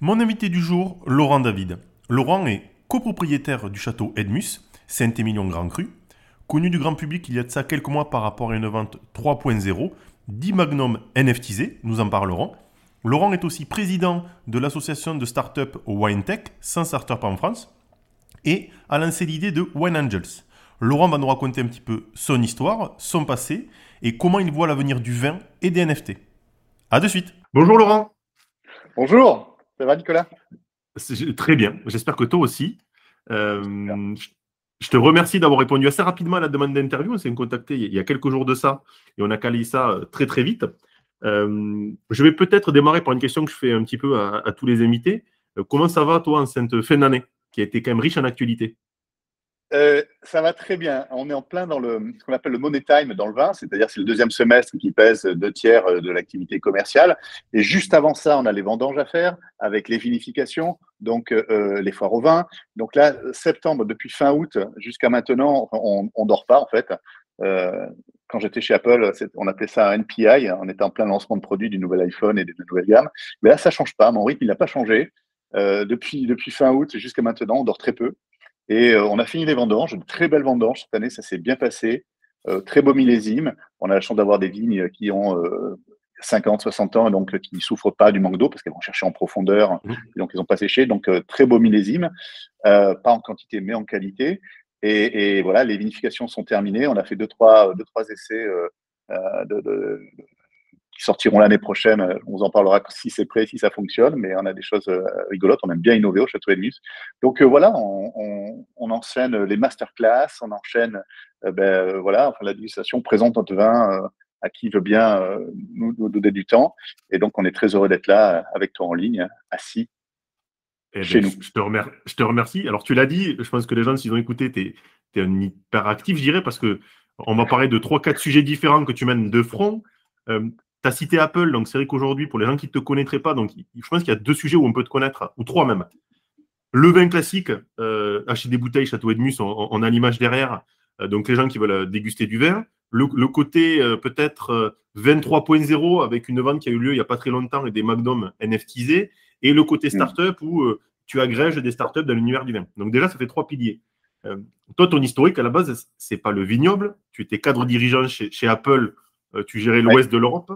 Mon invité du jour, Laurent David. Laurent est copropriétaire du château Edmus, Saint-Émilion-Grand Cru, connu du grand public il y a de ça quelques mois par rapport à une vente 3.0, 10 Magnum NFTisé, nous en parlerons. Laurent est aussi président de l'association de start-up WineTech, sans start-up en France, et a lancé l'idée de Wine Angels. Laurent va nous raconter un petit peu son histoire, son passé, et comment il voit l'avenir du vin et des NFT. A de suite. Bonjour Laurent. Bonjour. Ça va, Nicolas? Très bien. J'espère que toi aussi. Euh, je te remercie d'avoir répondu assez rapidement à la demande d'interview. On s'est contacté il y a quelques jours de ça et on a calé ça euh, très très vite. Euh, je vais peut-être démarrer par une question que je fais un petit peu à, à tous les invités. comment ça va, toi, en cette fin d'année, qui a été quand même riche en actualité? Euh, ça va très bien. On est en plein dans le, ce qu'on appelle le money time dans le vin, c'est-à-dire c'est le deuxième semestre qui pèse deux tiers euh, de l'activité commerciale. Et juste avant ça, on a les vendanges à faire avec les vinifications, donc euh, les foires au vin. Donc là, septembre, depuis fin août jusqu'à maintenant, on, on dort pas en fait. Quand j'étais chez Apple, on appelait ça un NPI. On était en plein lancement de produits du nouvel iPhone et de la nouvelle gamme. Mais là, ça change pas. Mon rythme, il n'a pas changé. Depuis, depuis fin août jusqu'à maintenant, on dort très peu. Et euh, on a fini les vendanges, une très belle vendange cette année, ça s'est bien passé, euh, très beau millésime. On a la chance d'avoir des vignes qui ont 50, 60 ans, et donc qui ne souffrent pas du manque d'eau parce qu'elles vont chercher en profondeur, mmh. et donc ils n'ont pas séché. Donc très beau millésime, pas en quantité mais en qualité. Et, voilà, les vinifications sont terminées. On a fait deux trois, deux, trois essais de, de, qui sortiront l'année prochaine. Euh, on vous en parlera si c'est prêt, si ça fonctionne, mais on a des choses euh, rigolotes. On aime bien innover au Château Edmus. Donc euh, voilà, on, enchaîne les masterclass, on enchaîne ben, voilà, enfin, la dégustation présente notre vin à qui veut bien nous, donner du temps. Et donc on est très heureux d'être là avec toi en ligne, assis. Eh chez ben, nous. Je te, remercie, je te remercie. Alors, tu l'as dit, je pense que les gens, s'ils ont écouté, tu es, un hyper actif, je dirais, parce que on va parler de trois, quatre sujets différents que tu mènes de front tu as cité Apple, donc c'est vrai qu'aujourd'hui, pour les gens qui ne te connaîtraient pas, donc je pense qu'il y a deux sujets où on peut te connaître, ou trois même. Le vin classique, euh, acheter des bouteilles Château Edmus, on, on a l'image derrière, euh, donc les gens qui veulent euh, déguster du vin. Le, côté peut-être 23.0 avec une vente qui a eu lieu il n'y a pas très longtemps et des Magnum NFTisés, et le côté mm. startup où tu agrèges des startups dans l'univers du vin. Donc déjà, ça fait trois piliers. toi, ton historique à la base, c'est pas le vignoble. Tu étais cadre dirigeant chez, chez Apple, tu gérais l'ouest de l'Europe.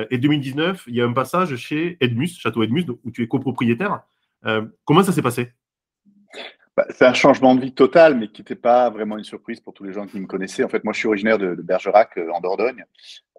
Euh, et 2019, il y a un passage chez Edmus, Château Edmus, où tu es copropriétaire. Euh, comment ça s'est passé? Bah, C'est un changement de vie total, mais qui n'était pas vraiment une surprise pour tous les gens qui me connaissaient. En fait, moi, je suis originaire de, Bergerac, euh, en Dordogne.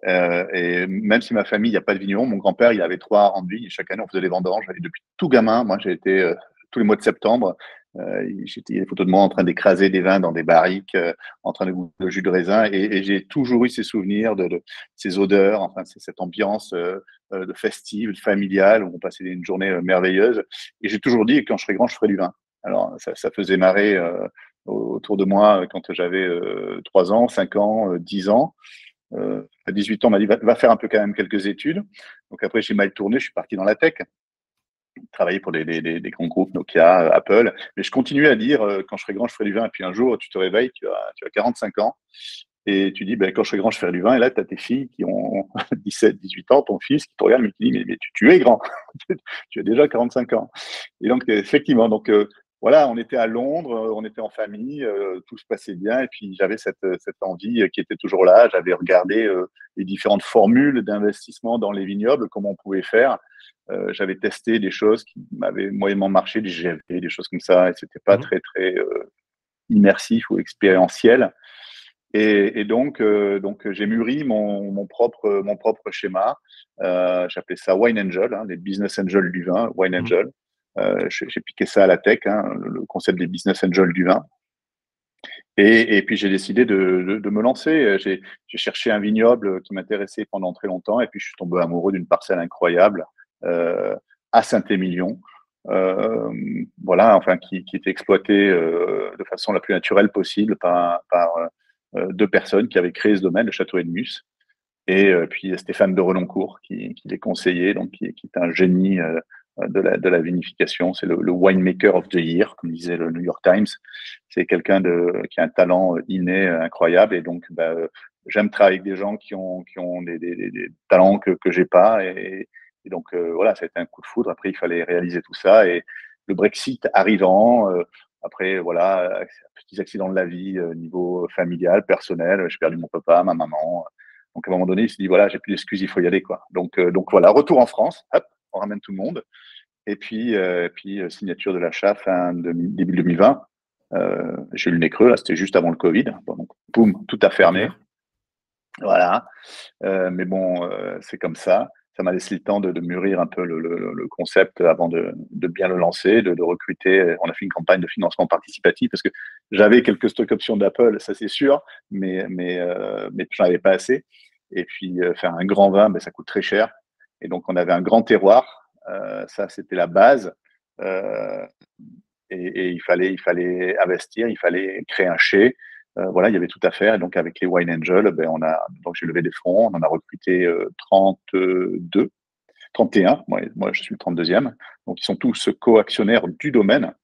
et même si ma famille, il n'y a pas de vigneron, mon grand-père, il avait trois rangs de chaque année, on faisait des vendanges. Et depuis tout gamin, moi, j'ai été tous les mois de septembre euh, J'étais des photos de moi en train d'écraser des vins dans des barriques, euh, en train de goûter le jus de raisin, et, et j'ai toujours eu ces souvenirs de, de ces odeurs, enfin cette ambiance euh, euh de festive, familiale, où on passait une journée euh, merveilleuse. Et j'ai toujours dit quand je serai grand, je ferai du vin. Alors ça, ça faisait marrer autour de moi quand j'avais 3 ans, 5 ans, 10 ans. à 18 ans, on m'a dit va, faire un peu quand même quelques études. Donc après, j'ai mal tourné, je suis parti dans la tech travailler pour des, des, grands groupes, Nokia, euh, Apple. Mais je continuais à dire, euh, quand je serai grand, je ferai du vin. Et puis un jour, tu te réveilles, tu as, tu as 45 ans. Et tu dis, ben, quand je serai grand, je ferai du vin. Et là, tu as tes filles qui ont 17, 18 ans, ton fils qui te regarde, mais qui dit, mais, mais tu, tu, es grand. tu as déjà 45 ans. Et donc, effectivement, donc, euh, voilà, on était à Londres, on était en famille, tout se passait bien. Et puis, j'avais cette, cette envie qui était toujours là. J'avais regardé les différentes formules d'investissement dans les vignobles, comment on pouvait faire. Euh, j'avais testé des choses qui m'avaient moyennement marché, des des choses comme ça, et c'était pas mmh très très euh, immersif ou expérientiel. Et, et donc, euh, donc j'ai mûri mon, mon, propre mon propre schéma. Euh, J'appelais ça Wine Angel, hein, les business angels du vin, Wine mmh Angel. Euh, j'ai piqué ça à la tech, hein, le concept des business angels du vin. Et, puis j'ai décidé de, me lancer. J'ai cherché un vignoble qui m'intéressait pendant très longtemps, et puis je suis tombé amoureux d'une parcelle incroyable euh, à Saint-Émilion, voilà, enfin, qui, était exploité de façon la plus naturelle possible par, deux personnes qui avaient créé ce domaine, le château Edmus. Et puis Stéphane de Reloncourt, qui, qui les conseillait, donc qui est un génie de la, de la vinification. C'est le, le, winemaker of the year, comme disait le New York Times. C'est quelqu'un de, qui a un talent inné incroyable. Et donc, bah, j'aime travailler avec des gens qui ont, qui ont des, des, des talents que, que j'ai pas. Et, donc, euh, voilà, ça a été un coup de foudre. Après, il fallait réaliser tout ça. Et le Brexit arrivant, euh, après, voilà, petits accidents de la vie, euh, niveau familial, personnel. J'ai perdu mon papa, ma maman. Donc, à un moment donné, il s'est dit, voilà, j'ai plus d'excuses, il faut y aller, quoi. Donc, donc voilà, retour en France. Hop, on ramène tout le monde. Et puis, puis signature de l'achat fin de, début 2020. j'ai eu le nez creux, là, c'était juste avant le Covid. donc, boum, tout a fermé. Voilà. mais bon, c'est comme ça ça m'a laissé le temps de, mûrir un peu le, concept avant de, bien le lancer, de, recruter. On a fait une campagne de financement participatif parce que j'avais quelques stock options d'Apple, ça c'est sûr, mais, mais, euh, mais j'en avais pas assez. Et puis euh, faire un grand vin, ben, ça coûte très cher. Et donc on avait un grand terroir, euh, ça c'était la base. Euh, et, il, fallait, il fallait investir, il fallait créer un chai. Euh, voilà, il y avait tout à faire. Et donc, avec les Wine Angels, ben, j'ai levé des fonds, on en a recruté 32, 31. Moi, moi, je suis le 32e. Donc, ils sont tous co-actionnaires du domaine.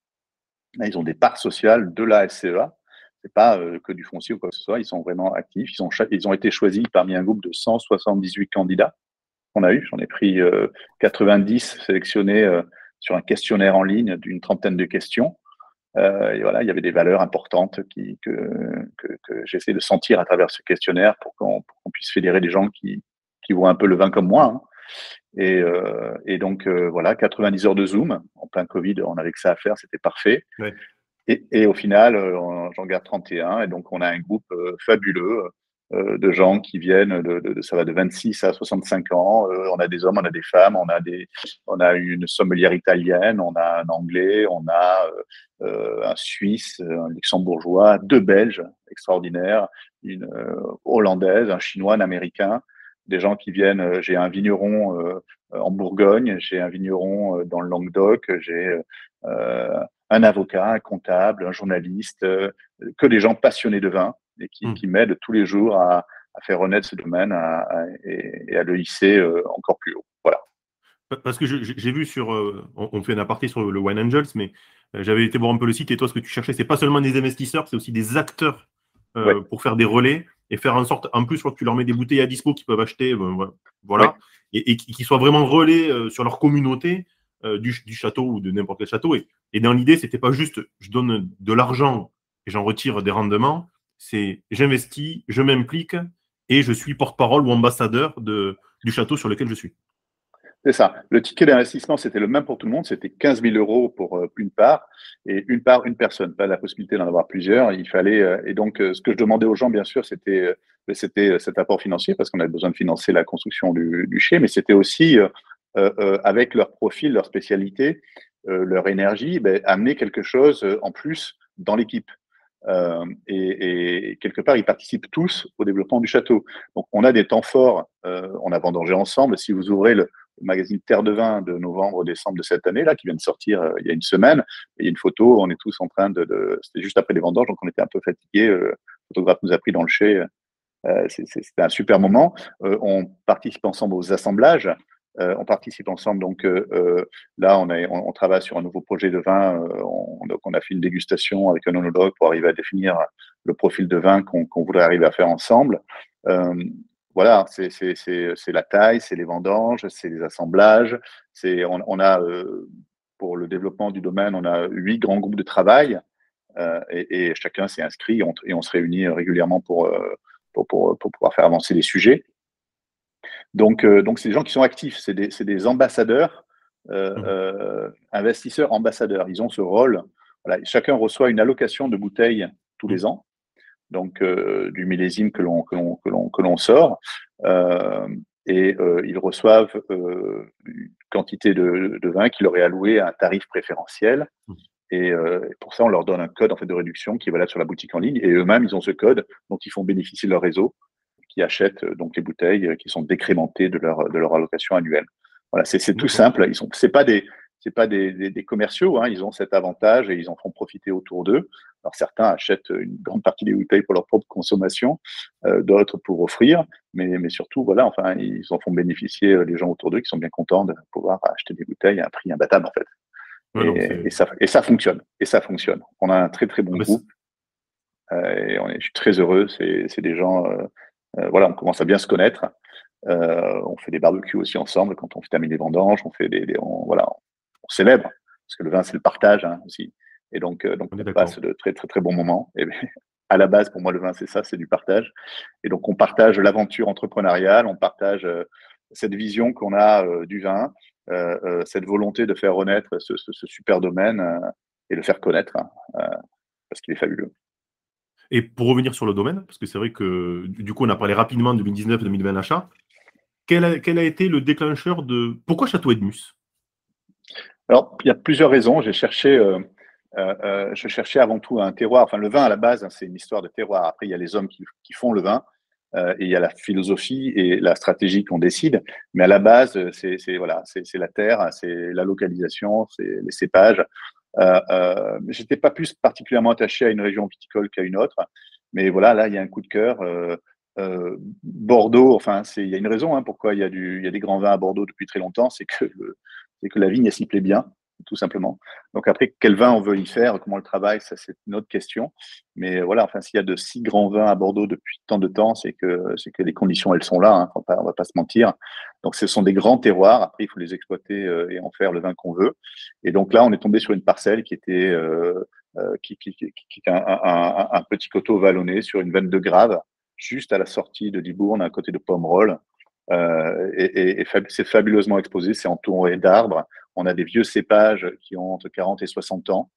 Ils ont des parts sociales de la SCEA. C'est pas euh, que du foncier ou quoi que ce soit. Ils sont vraiment actifs. Ils ont, ils ont été choisis parmi un groupe de 178 candidats qu'on a eu. J'en ai pris 90 euh, sélectionnés sur un questionnaire en ligne d'une trentaine de questions. Euh, et voilà, il y avait des valeurs importantes qui, que, que, que j'essaie de sentir à travers ce questionnaire pour qu'on puisse fédérer des gens qui, qui voient un peu le vin comme moi. Hein. Et, euh, et, donc, euh, voilà, 90 heures de Zoom. En plein Covid, on avait que ça à faire, c'était parfait. Et, et, au final, euh, j'en garde 31. Et donc, on a un groupe euh, fabuleux euh, de gens qui viennent de, de, ça va de 26 à 65 ans. Euh, on a des hommes, on a des femmes, on a des, on a une sommelière italienne, on a un anglais, on a euh, un Suisse, un luxembourgeois, deux Belges extraordinaires, une hollandaise, un chinois, un américain. Des gens qui viennent. j'ai un vigneron en Bourgogne, j'ai un vigneron dans le Languedoc, j'ai un avocat, un comptable, un journaliste, que des gens passionnés de vin et qui, mmh. qui m'aide tous les jours à, à, faire renaître ce domaine et, à le hisser euh, encore plus haut. Voilà. Parce que j'ai vu sur, euh, on, fait un aparté sur le Wine Angels, mais euh, j'avais été voir un peu le site et toi, ce que tu cherchais, c'est pas seulement des investisseurs, c'est aussi des acteurs pour faire des relais et faire en sorte, en plus, que tu leur mets des bouteilles à dispo qu'ils peuvent acheter, voilà, et, et qui soient vraiment relais sur leur communauté du, du, château ou de n'importe quel château. Et, et dans l'idée, c'était pas juste je donne de l'argent et j'en retire des rendements, c'est j'investis, je m'implique et je suis porte-parole ou ambassadeur de, du château sur lequel je suis. C'est ça. Le ticket d'investissement, c'était le même pour tout le monde. C'était 15 000 euros pour euh, une part et une part, une personne. Pas la possibilité d'en avoir plusieurs. Il fallait, euh, et donc, euh, ce que je demandais aux gens, bien sûr, c'était, cet apport financier parce qu'on avait besoin de financer la construction du, du mais c'était aussi, avec leur profil, leur spécialité, leur énergie, ben, amener quelque chose en plus dans l'équipe. Euh, et, quelque part, ils participent tous au développement du château. Donc, on a des temps forts. Euh, on a vendangé ensemble. Si vous ouvrez le, magazine Terre de Vin de novembre-décembre de cette année, là, qui vient de sortir euh, il y a une semaine, il y a une photo. On est tous en train de. C'était juste après les vendanges, donc on était un peu fatigués. Euh, le photographe nous a pris dans le chai. C'était un super moment. on participe ensemble aux assemblages. Euh, on participe ensemble. Donc euh, euh, là, on, travaille sur un nouveau projet de vin. On, donc on a fait une dégustation avec un onologue pour arriver à définir le profil de vin qu'on voudrait arriver à faire ensemble. voilà, c'est la taille, c'est les vendanges, c'est les assemblages. On, on, a pour le développement du domaine, on a huit grands groupes de travail et, chacun s'est inscrit et on se réunit régulièrement pour, pour pouvoir faire avancer les sujets. Donc, euh, donc c'est des gens qui sont actifs, c'est des, des, ambassadeurs, euh, mmh. euh, investisseurs ambassadeurs. Ils ont ce rôle. Voilà, chacun reçoit une allocation de bouteilles tous les mmh. ans, donc du millésime que l'on que l'on que l'on sort, et ils reçoivent une quantité de, de, vin qui leur est alloué à un tarif préférentiel. Mmh. Et pour ça, on leur donne un code en fait de réduction qui est valable sur la boutique en ligne. Et eux-mêmes, ils ont ce code dont ils font bénéficier leur réseau achètent euh, donc les bouteilles euh, qui sont décrémentées de leur, de leur allocation annuelle. Voilà, c'est tout simple. Ils sont, c'est pas des, c'est pas des, commerciaux, hein, ils ont cet avantage et ils en font profiter autour d'eux. Alors certains achètent une grande partie des bouteilles pour leur propre consommation, euh, d'autres pour offrir, mais, mais surtout, voilà, enfin, ils en font bénéficier les gens autour d'eux qui sont bien contents de pouvoir acheter des bouteilles à un prix imbattable en fait. et, ça, et ça fonctionne. Et ça fonctionne. On a un très très bon groupe. Euh, et on est, je suis très heureux. C'est des gens, voilà, on commence à bien se connaître. on fait des barbecues aussi ensemble quand on fait terminer les vendanges. On fait des, voilà, on célèbre parce que le vin c'est le partage hein, aussi. Et donc, euh, donc on, passe de très, très, très bons moments. Et à la base, pour moi, le vin, c'est ça, c'est du partage. Et donc, on partage l'aventure entrepreneuriale, on partage euh, cette vision qu'on a euh, du vin, cette volonté de faire renaître ce, super domaine et le faire connaître, hein, parce qu'il est fabuleux. Et pour revenir sur le domaine, parce que c'est vrai que du coup, on a parlé rapidement de 2019-2020 achat, quel a, quel a, été le déclencheur de. Pourquoi Château Edmus? Alors, il y a plusieurs raisons. J'ai cherché euh, euh, je cherchais avant tout un terroir. Enfin, le vin à la base, hein, c'est une histoire de terroir. Après, il y a les hommes qui, font le vin. Euh, et il y a la philosophie et la stratégie qu'on décide. Mais à la base, c'est voilà, c'est la terre, c'est la localisation, c'est les cépages. Euh, euh, J'étais pas plus particulièrement attaché à une région viticole qu'à une autre. Mais voilà, là, il y a un coup de cœur. Bordeaux, enfin, il y a une raison hein, pourquoi il y, a a des grands vins à Bordeaux depuis très longtemps, c'est que, que la vigne s'y plaît bien tout simplement. Donc après, quel vin on veut y faire, comment on le travaille, ça c'est une autre question. Mais voilà, enfin, s'il y a de si grands vins à Bordeaux depuis tant de temps, c'est que c'est que les conditions elles sont là. Hein, on, va, va pas se mentir. Donc ce sont des grands terroirs. Après, il faut les exploiter euh, et en faire le vin qu'on veut. Et donc là, on est tombé sur une parcelle qui était euh, euh, qui, qui, qui, qui un, petit coteau vallonné sur une veine de grave, juste à la sortie de Libourne, à côté de Pomerol. Et, et, c'est fabuleusement exposé, c'est entouré d'arbres. On a des vieux cépages qui ont entre 40 et 60 ans,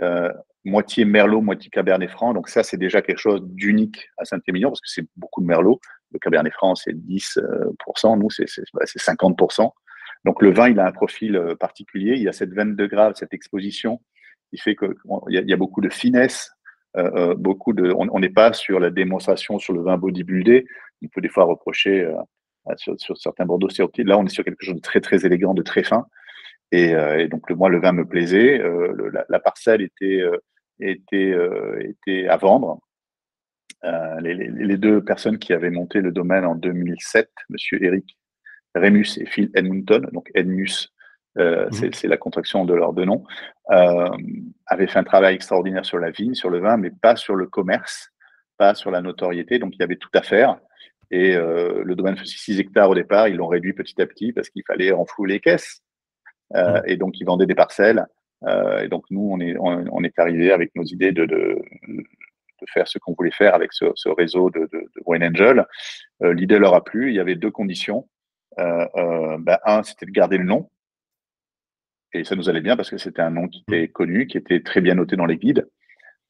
euh, moitié merlot, moitié cabernet franc. Donc ça, c'est déjà quelque chose d'unique à Saint-Émilion parce que c'est beaucoup de merlot. Le cabernet franc, c'est 10%, nous, c'est 50%. Donc le vin, il a un profil euh, particulier. Il y a cette veine de grave, cette exposition qui fait qu'il y, y, a beaucoup de finesse. Euh, euh beaucoup de, on n'est pas sur la démonstration sur le vin bodybuildé. On peut des fois reprocher euh, sur, sur, certains Bordeaux. Là, on est sur quelque chose de très très élégant, de très fin. Et, euh, et donc, le, moi, le vin me plaisait. Euh, le, la, la, parcelle était, euh, était, était à vendre. Les, les, les, deux personnes qui avaient monté le domaine en 2007, Monsieur Eric Remus et Phil Edmonton, donc Edmus, euh, mmh. c'est la contraction de leurs deux noms, euh, avaient fait un travail extraordinaire sur la vigne, sur le vin, mais pas sur le commerce, pas sur la notoriété. Donc il y avait tout à faire. Et euh, le domaine faisait 6 hectares au départ, ils l'ont réduit petit à petit parce qu'il fallait renflouer les caisses. Euh, mmh. Et donc, ils vendaient des parcelles. Euh, et donc, nous, on est, on, est arrivé avec nos idées de, de, de faire ce qu'on voulait faire avec ce, ce réseau de, de, de Wine Angel. Euh, L'idée leur a plu. Il y avait deux conditions. Ben, un, c'était de garder le nom. Et ça nous allait bien parce que c'était un nom qui était connu, qui était très bien noté dans les guides.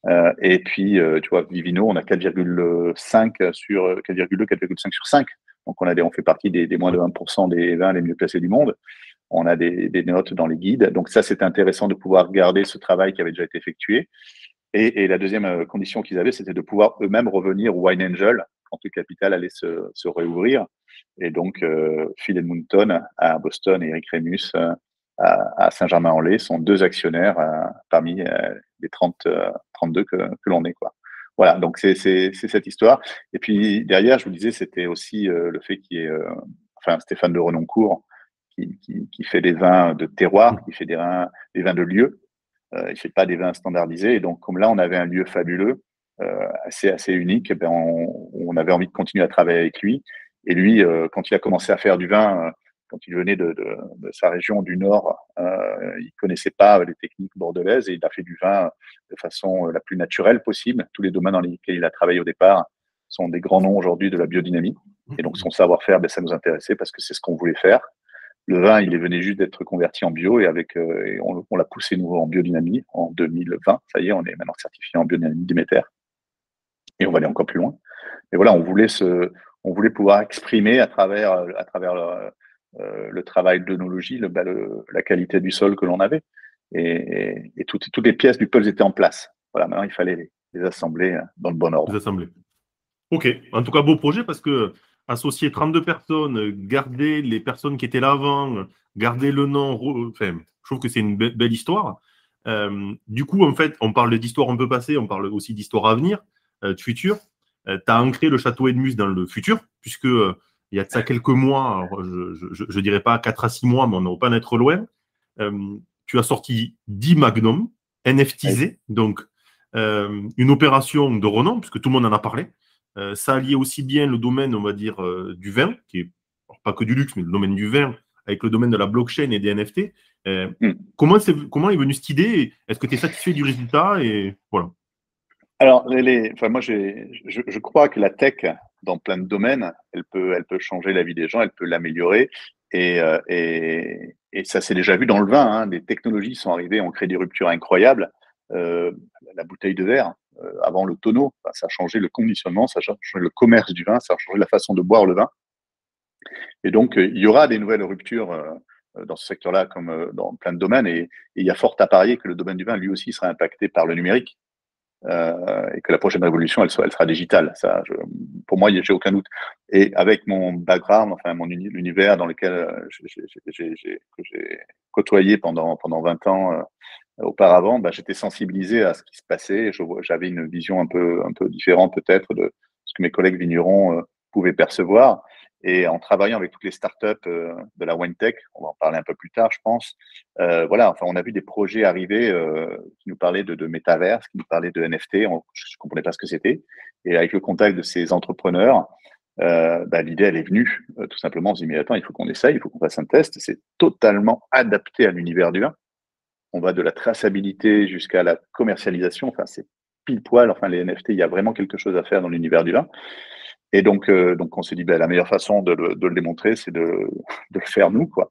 Euh, et puis, euh, tu vois, Vivino, on a 4,5 sur 4,2, 4,5 sur 5. Donc, on, a des, on fait partie des, des moins de 20% des vins les mieux placés du monde. On a des, notes dans les guides. Donc, ça, c'est intéressant de pouvoir garder ce travail qui avait déjà été effectué. Et, la deuxième euh, condition qu'ils avaient, c'était de pouvoir eux-mêmes revenir au Wine Angel quand le capital allait se, se réouvrir. Et donc, euh, Phil Edmonton à Boston et Eric Remus à, Saint-Germain-en-Laye sont deux actionnaires euh, parmi euh, les 30, 32 euh, que, l'on est. Voilà, donc c'est cette histoire. Et puis derrière, je vous disais, c'était aussi le fait qu'il y ait enfin, Stéphane de Renoncourt qui, fait des vins de terroir, qui fait des vins, de lieu. Euh, il fait pas des vins standardisés. Et donc, comme là, on avait un lieu fabuleux, euh, assez, assez unique, eh ben on, avait envie de continuer à travailler avec lui. Et lui, euh, quand il a commencé à faire du vin, quand il venait de, de, sa région du Nord, il connaissait pas les techniques bordelaises et il a fait du vin de façon la plus naturelle possible. Tous les domaines dans lesquels il a travaillé au départ sont des grands noms aujourd'hui de la biodynamie. Et donc son savoir-faire, ben, ça nous intéressait parce que c'est ce qu'on voulait faire. Le vin, il venu juste d'être converti en bio et avec euh, on, l'a poussé nouveau en biodynamie en 2020. Ça y est, on est maintenant certifié en biodynamie Déméter. Et on va aller encore plus loin. Mais voilà, on voulait se, on voulait pouvoir exprimer à travers, à travers euh, le travail d'onologie, le, bah, le, la qualité du sol que l'on avait. Et, et, toutes, toutes, les pièces du puzzle étaient en place. Voilà, maintenant il fallait les, les, assembler dans le bon ordre. Les assembler. Ok, en tout cas, beau projet parce que associer 32 personnes, garder les personnes qui étaient là avant, garder le nom, enfin, Je trouve que c'est une belle histoire. du coup, en fait, on parle d'histoire un peu passée, on parle aussi d'histoire à venir, de futur. tu as ancré le château Edmus dans le futur, puisque il y a de ça quelques mois, je ne dirais pas 4 à 6 mois, mais on n'a pas être loin. tu as sorti 10 Magnum, NFTisés, donc une opération de renom, puisque tout le monde en a parlé. Ça alliait aussi bien le domaine, on va dire, du vin, qui est pas que du luxe, mais le domaine du vin, avec le domaine de la blockchain et des NFT. Euh, hmm. comment, est, comment est venue cette idée Est-ce que tu es satisfait du résultat et voilà. Alors, les, enfin, moi, je, je, crois que la tech, dans plein de domaines, elle peut, elle peut changer la vie des gens, elle peut l'améliorer. Et, euh, et, et, ça s'est déjà vu dans le vin. Hein. Les technologies sont arrivées, ont créé des ruptures incroyables. Euh, la bouteille de verre, avant le tonneau, ça a changé le conditionnement, ça a changé le commerce du vin, ça a changé la façon de boire le vin. Et donc, euh, il y aura des nouvelles ruptures euh, euh, dans ce secteur-là, comme dans plein de domaines. Et, il y a fort à parier que le domaine du vin, lui aussi, sera impacté par le numérique. et que la prochaine révolution, elle, sera digitale. Ça, pour moi, j'ai aucun doute. Et avec mon background, enfin mon l'univers dans lequel j'ai côtoyé pendant pendant 20 ans auparavant, bah, j'étais sensibilisé à ce qui se passait. J'avais une vision un peu un peu différente peut-être de ce que mes collègues vignerons pouvaient percevoir. Et en travaillant avec toutes les startups euh, de la WineTech, on va en parler un peu plus tard, je pense. Euh, voilà, enfin, on a vu des projets arriver euh, qui nous parlaient de, de qui nous parlaient de NFT. On, je ne comprenais pas ce que c'était. Et avec le contact de ces entrepreneurs, euh, bah, l'idée, elle est venue euh, tout simplement. On s'est dit, mais attends, il faut qu'on essaye, il faut qu'on fasse un test. C'est totalement adapté à l'univers du vin. On va de la traçabilité jusqu'à la commercialisation. Enfin, c'est pile poil. Enfin, les NFT, il y a vraiment quelque chose à faire dans l'univers du vin. Et donc, euh, donc on s'est dit, ben, la meilleure façon de le, démontrer, c'est de, le faire nous, quoi,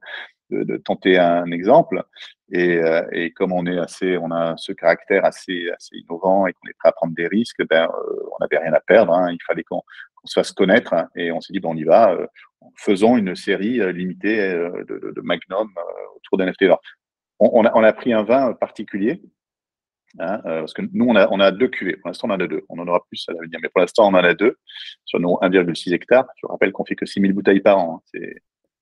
de, tenter un exemple. Et, euh, et, comme on est assez, on a ce caractère assez, assez innovant et qu'on est prêt à prendre des risques, ben, euh, on n'avait rien à perdre. Hein. il fallait qu'on se fasse connaître. Et on s'est dit, bon, on y va. faisons une série limitée de, de, Magnum autour d'un NFT. On, on, a, on a pris un vin particulier Hein, euh, parce que nous, on a, on a deux cuvées. Pour l'instant, on en a deux. On en aura plus ça l'avenir. Mais pour l'instant, on en a deux sur nos 1,6 hectares. Je rappelle qu'on fait que 6000 bouteilles par an. Hein.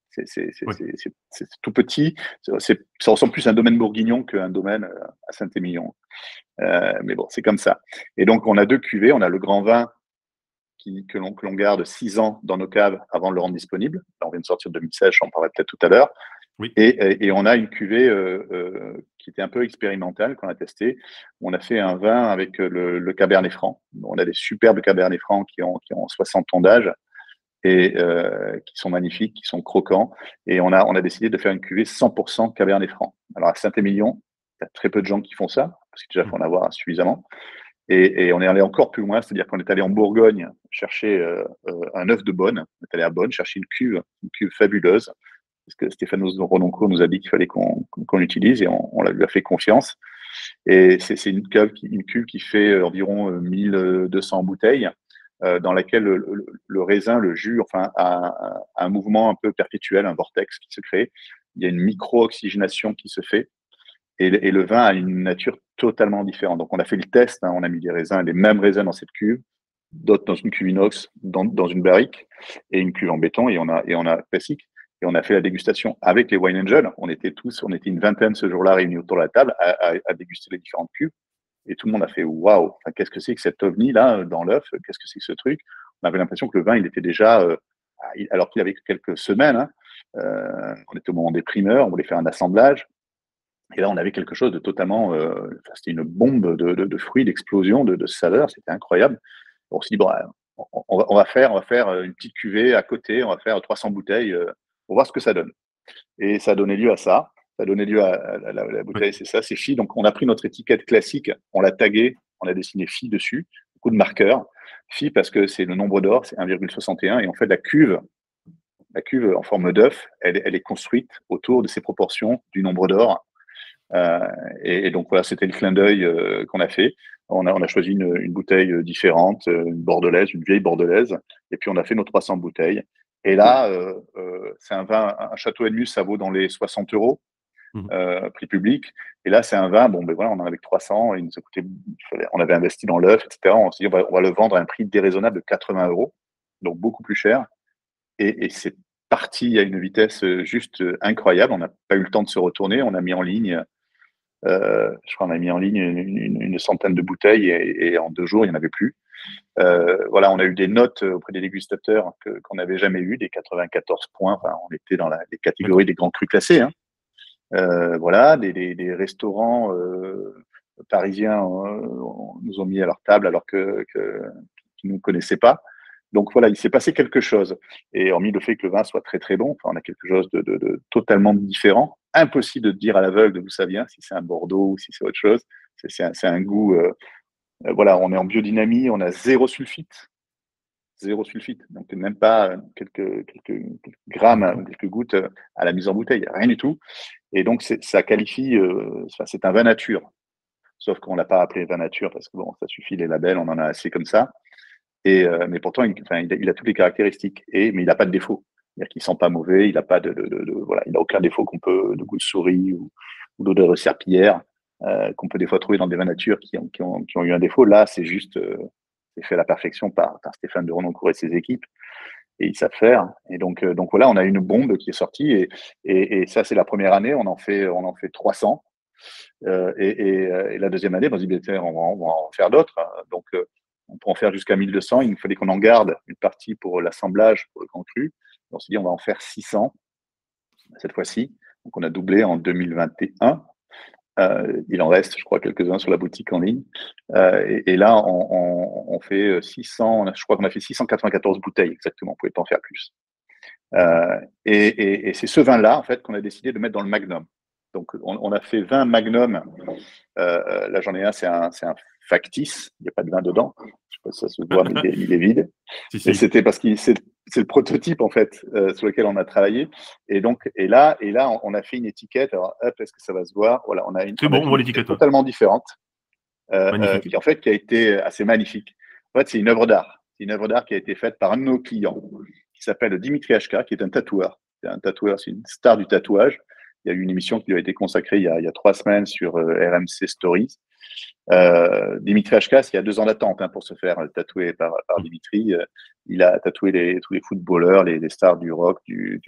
C'est tout petit. Ça ressemble plus à un domaine bourguignon qu'un domaine euh, à Saint-Émilion. Euh, mais bon, c'est comme ça. Et donc, on a deux cuvées. On a le grand vin qui, que l'on garde six ans dans nos caves avant de le rendre disponible. Là, on vient de sortir de 2016, j'en parlerai peut-être tout à l'heure. Et, et, on a une cuvée euh, euh, qui était un peu expérimentale qu'on a testé. On a fait un vin avec le, le Cabernet Franc. On a des superbes Cabernet Francs qui ont, qui ont 60 ans d'âge et euh, qui sont magnifiques, qui sont croquants. Et on a, on a décidé de faire une cuvée 100% Cabernet Franc. Alors à Saint-Émilion, il y a très peu de gens qui font ça, parce qu'il déjà faut en avoir suffisamment. Et, et, on est allé encore plus loin, c'est-à-dire qu'on est allé en Bourgogne chercher euh, euh un œuf de Bonne. On est allé à Bonne chercher une cuve, une cuve fabuleuse parce que Stéphane Rononcourt nous a dit qu'il fallait qu'on l'utilise et on, lui a fait confiance. Et c'est une cuve, qui, fait environ 1200 euh, bouteilles, euh, dans laquelle le, raisin, le jus, enfin, a, un mouvement un peu perpétuel, un vortex qui se crée. Il y a une micro-oxygénation qui se fait. Et, le vin a une nature totalement différente. Donc, on a fait le test, hein, on a mis des raisins, les mêmes raisins dans cette cuve, d'autres dans une cuve inox, dans, dans, une barrique, et une cuve en béton, et on a, et on a classique. Et on a fait la dégustation avec les Wine Angels. On était tous, on était une vingtaine ce jour-là réunis autour de la table à, déguster les différentes cuves. Et tout le monde a fait waouh, qu'est-ce que c'est que cet ovni là dans l'œuf? Qu'est-ce que c'est que ce truc? On avait l'impression que le vin, il était déjà, euh, alors qu'il avait quelques semaines, hein, euh, on était au moment des primeurs, on voulait faire un assemblage. Et là, on avait quelque chose de totalement, euh, c'était une bombe de, fruits, d'explosion, de, saveurs, c'était incroyable. On s'est dit, bon, on, va, on, va, faire, on va faire une petite cuvée à côté, on va faire 300 bouteilles pour voir ce que ça donne. Et ça a donné lieu à ça. Ça a donné lieu à, la, bouteille, c'est ça, c'est Phi. Donc, on a pris notre étiquette classique, on l'a tagué, on a dessiné Phi dessus, beaucoup de marqueurs. Phi parce que c'est le nombre d'or, c'est 1,61. Et en fait, la cuve, la cuve en forme d'œuf, elle, elle, est construite autour de ces proportions du nombre d'or. Euh, et, donc, voilà, c'était le clin d'œil euh, qu'on a fait. On a, on a choisi une, une, bouteille différente, une bordelaise, une vieille bordelaise. Et puis, on a fait nos 300 bouteilles. Et là, euh, euh, c'est un vin, un château Edmus, ça vaut dans les 60 euros, mmh. euh, prix public. Et là, c'est un vin, bon, ben voilà, on en avait 300, il nous a coûté, on avait investi dans l'œuf, etc. On s'est dit, on va, le vendre à un prix déraisonnable de 80 euros, donc beaucoup plus cher. Et, et c'est parti à une vitesse juste incroyable. On n'a pas eu le temps de se retourner. On a mis en ligne, je crois, on a mis en ligne une, centaine de bouteilles et, en deux jours, il n'y en avait plus. Voilà, on a eu des notes auprès des dégustateurs qu'on n'avait jamais eues, des 94 points. On était dans la, les catégories des grands crus classés. Hein. voilà, des, des restaurants parisiens nous ont mis à leur table alors que, que qu'ils ne connaissaient pas. Donc voilà, il s'est passé quelque chose. Et hormis le fait que le vin soit très très bon, enfin, on a quelque chose de, de, totalement différent. Impossible de dire à l'aveugle d'où ça vient, si c'est un Bordeaux ou si c'est autre chose. C'est un, un, goût. Euh, euh, voilà, on est en biodynamie, on a zéro sulfite. Zéro sulfite. Donc même pas quelques, quelques, grammes, quelques gouttes à la mise en bouteille, rien du tout. Et donc ça qualifie, euh, c'est un vin nature. Sauf qu'on l'a pas appelé vin nature parce que bon, ça suffit les labels, on en a assez comme ça. Et, euh, mais pourtant, il, a, toutes les caractéristiques. Mais il n'a pas de défaut. C'est-à-dire qu'il sent pas mauvais, il n'a pas de, voilà, il a aucun défaut qu'on peut, de goût de souris ou, ou d'odeur de serpillière, euh, qu'on peut des fois trouver dans des vins nature qui ont, qui ont, eu un défaut. Là, c'est juste, euh, fait à la perfection par, par Stéphane de Renoncourt et ses équipes. Et ils savent faire. Et donc, euh, donc voilà, on a une bombe qui est sortie. Et, et, ça, c'est la première année. On en fait, on en fait 300. Euh, et, et, la deuxième année, on se dit, on va, on va en faire d'autres. Donc, on peut en faire jusqu'à 1200. Il fallait qu'on en garde une partie pour l'assemblage, pour le grand cru. On s'est dit, on va en faire 600 cette fois-ci. Donc, on a doublé en 2021. Euh, il en reste, je crois, quelques-uns sur la boutique en ligne. Euh, et, là, on, fait 600, je crois qu'on a fait 694 bouteilles exactement. On pouvait pas en faire plus. Euh, et, c'est ce vin-là, en fait, qu'on a décidé de mettre dans le Magnum. Donc, on, a fait 20 Magnum. là, j'en ai un, c'est un, un, factice. Il n'y a pas de vin dedans. Je ne sais pas si ça se voit, mais il est, vide. Et c'était parce que c'est le prototype, en fait, euh, sur lequel on a travaillé. Et donc, et là, et là on, a fait une étiquette. Alors, hop, est-ce que ça va se voir? Voilà, on a une, bon, étiquette totalement différente. Euh, euh, qui, en fait, qui a été assez magnifique. En fait, c'est une œuvre d'art. C'est une œuvre d'art qui a été faite par un de nos clients, qui s'appelle Dimitri HK, qui est un tatoueur. C'est un tatoueur, c'est une star du tatouage. Il y a eu une émission qui lui a été consacrée il y a, il y a trois semaines sur RMC Stories. Euh, Dimitri Ashkas, il y a deux ans d'attente hein, pour se faire tatouer par, Dimitri. Euh, il a tatoué tous les footballeurs, les, stars du rock, du,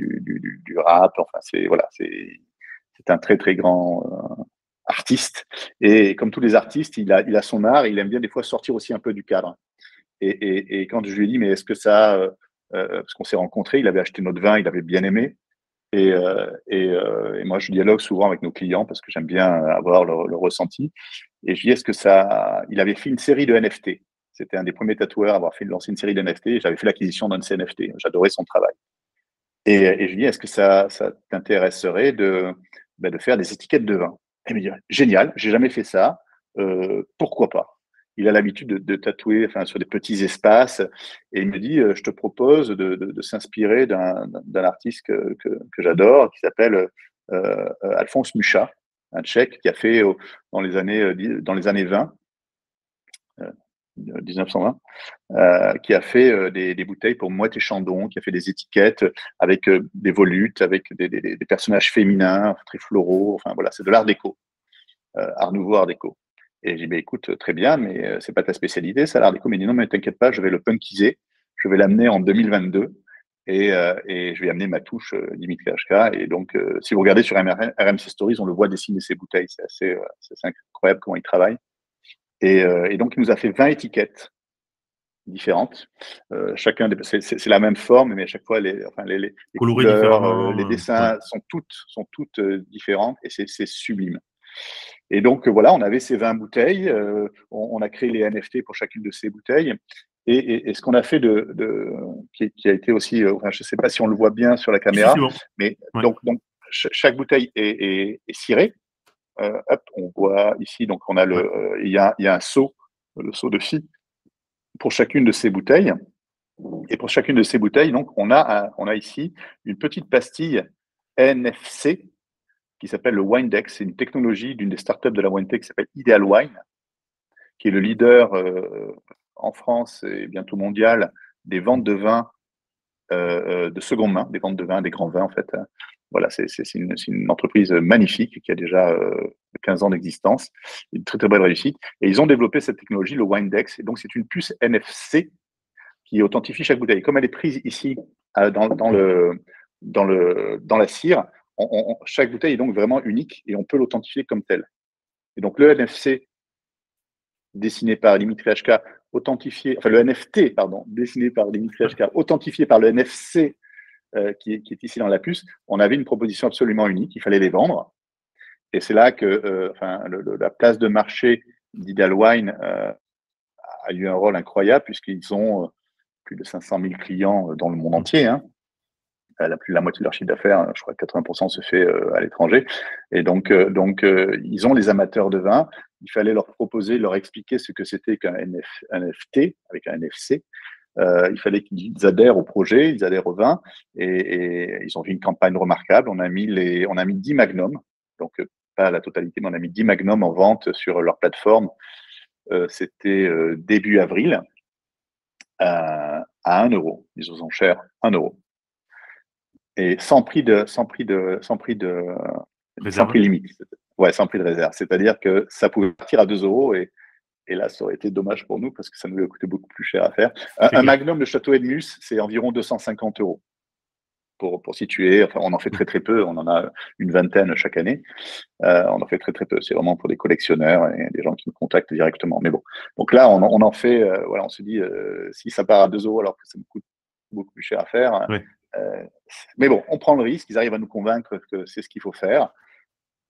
rap. Enfin, c'est voilà, c'est un très très grand euh, artiste. Et comme tous les artistes, il a, il a son art. Il aime bien des fois sortir aussi un peu du cadre. Et, quand je lui ai dit, mais est-ce que ça, parce qu'on s'est rencontrés, il avait acheté notre vin, il avait bien aimé. Et, euh, et, euh, et, moi, je dialogue souvent avec nos clients parce que j'aime bien avoir le, le, ressenti. Et je dis, est-ce que ça. Il avait fait une série de NFT. C'était un des premiers tatoueurs à avoir fait lancer une série de NFT. J'avais fait l'acquisition d'un de ces NFT. J'adorais son travail. Et, et je lui dis, est-ce que ça, ça t'intéresserait de, ben, de faire des étiquettes de vin? Et il me dit, génial, j'ai jamais fait ça. Euh, pourquoi pas? Il a l'habitude de, de, tatouer enfin, sur des petits espaces. Et il me dit, euh, je te propose de, de, de s'inspirer d'un artiste que, que, que j'adore, qui s'appelle euh, euh Alphonse Mucha, un Tchèque qui a fait dans les années, euh, dans les années 20, 1920, euh, qui a fait des, des, bouteilles pour Moët et Chandon, qui a fait des étiquettes avec des volutes, avec des, des, des, personnages féminins, très floraux. Enfin voilà, c'est de l'art déco, art nouveau, art déco. Et j'ai dit, bah, écoute, très bien, mais euh, c'est pas ta spécialité, ça, l'art déco. Mais il dit, non, mais t'inquiète pas, je vais le punkiser. Je vais l'amener en 2022 et, euh, et je vais amener ma touche euh, Dimitri HK. Et donc, euh, si vous regardez sur RMC Stories, on le voit dessiner ses bouteilles. C'est assez, euh, assez, incroyable comment il travaille. Et, et, donc, il nous a fait 20 étiquettes différentes. chacun c'est la même forme, mais à chaque fois, les, enfin, les, les, les couleurs, les dessins sont toutes, sont toutes différentes et c'est sublime. Et donc, voilà, on avait ces 20 bouteilles. Euh, on, a créé les NFT pour chacune de ces bouteilles. Et, et, ce qu'on a fait de, de qui, qui, a été aussi, euh, enfin, je ne sais pas si on le voit bien sur la caméra, mais donc, donc chaque bouteille est, est, cirée. Euh, hop, on voit ici, donc on a le, il, y a, il y a un seau, le seau de phi pour chacune de ces bouteilles. Et pour chacune de ces bouteilles, donc on a, on a ici une petite pastille NFC qui s'appelle le Winedex. C'est une technologie d'une des startups de la WineTech qui s'appelle Ideal Wine, qui est le leader euh, en France et bientôt mondial des ventes de vin euh, de seconde main, des ventes de vin, des grands vins en fait. Voilà, c'est une, entreprise magnifique qui a déjà euh, 15 ans d'existence, une très très belle réussite. Et ils ont développé cette technologie, le Winedex. Et donc c'est une puce NFC qui authentifie chaque bouteille. Comme elle est prise ici euh, dans le dans, le, dans la cire, chaque bouteille est donc vraiment unique et on peut l'authentifier comme tel. Et donc le NFC dessiné par Dimitri HK, authentifié, enfin le NFT, pardon, dessiné par Dimitri HK, authentifié par le NFC euh, qui, est, ici dans la puce, on avait une proposition absolument unique, il fallait les vendre. Et c'est là que euh, la place de marché d'Idal Wine euh, a eu un rôle incroyable puisqu'ils ont plus de 500 000 clients dans le monde entier. Hein. La, plus, la moitié de leur chiffre d'affaires, je crois que 80% se fait à l'étranger. Et donc, donc ils ont les amateurs de vin. Il fallait leur proposer, leur expliquer ce que c'était qu'un NFT avec un NFC. Euh, il fallait qu'ils adhèrent au projet, ils adhèrent au vin, et, ils ont fait une campagne remarquable. On a mis les, on a mis 10 magnums, donc euh, pas la totalité, mais on a mis 10 magnums en vente sur leur plateforme. Euh, c'était début avril à 1 euro. Ils ont cher 1 euro. Et sans prix de, sans prix de, sans prix de, sans prix limite. Ouais, sans prix de réserve. C'est-à-dire que ça pouvait partir à 2 euros et et là, ça aurait été dommage pour nous parce que ça nous a coûté beaucoup plus cher à faire. Un, magnum de Château Edmus, c'est environ 250 euros. Pour, pour, situer, enfin, on en fait très très peu, on en a une vingtaine chaque année. Euh, on en fait très très peu. C'est vraiment pour des collectionneurs et des gens qui nous contactent directement. Mais bon, donc là, on, on en fait, euh, voilà, on se dit, euh, si ça part à 2 euros alors que ça nous coûte beaucoup plus cher à faire. Mais bon, on prend le risque, ils arrivent à nous convaincre que c'est ce qu'il faut faire.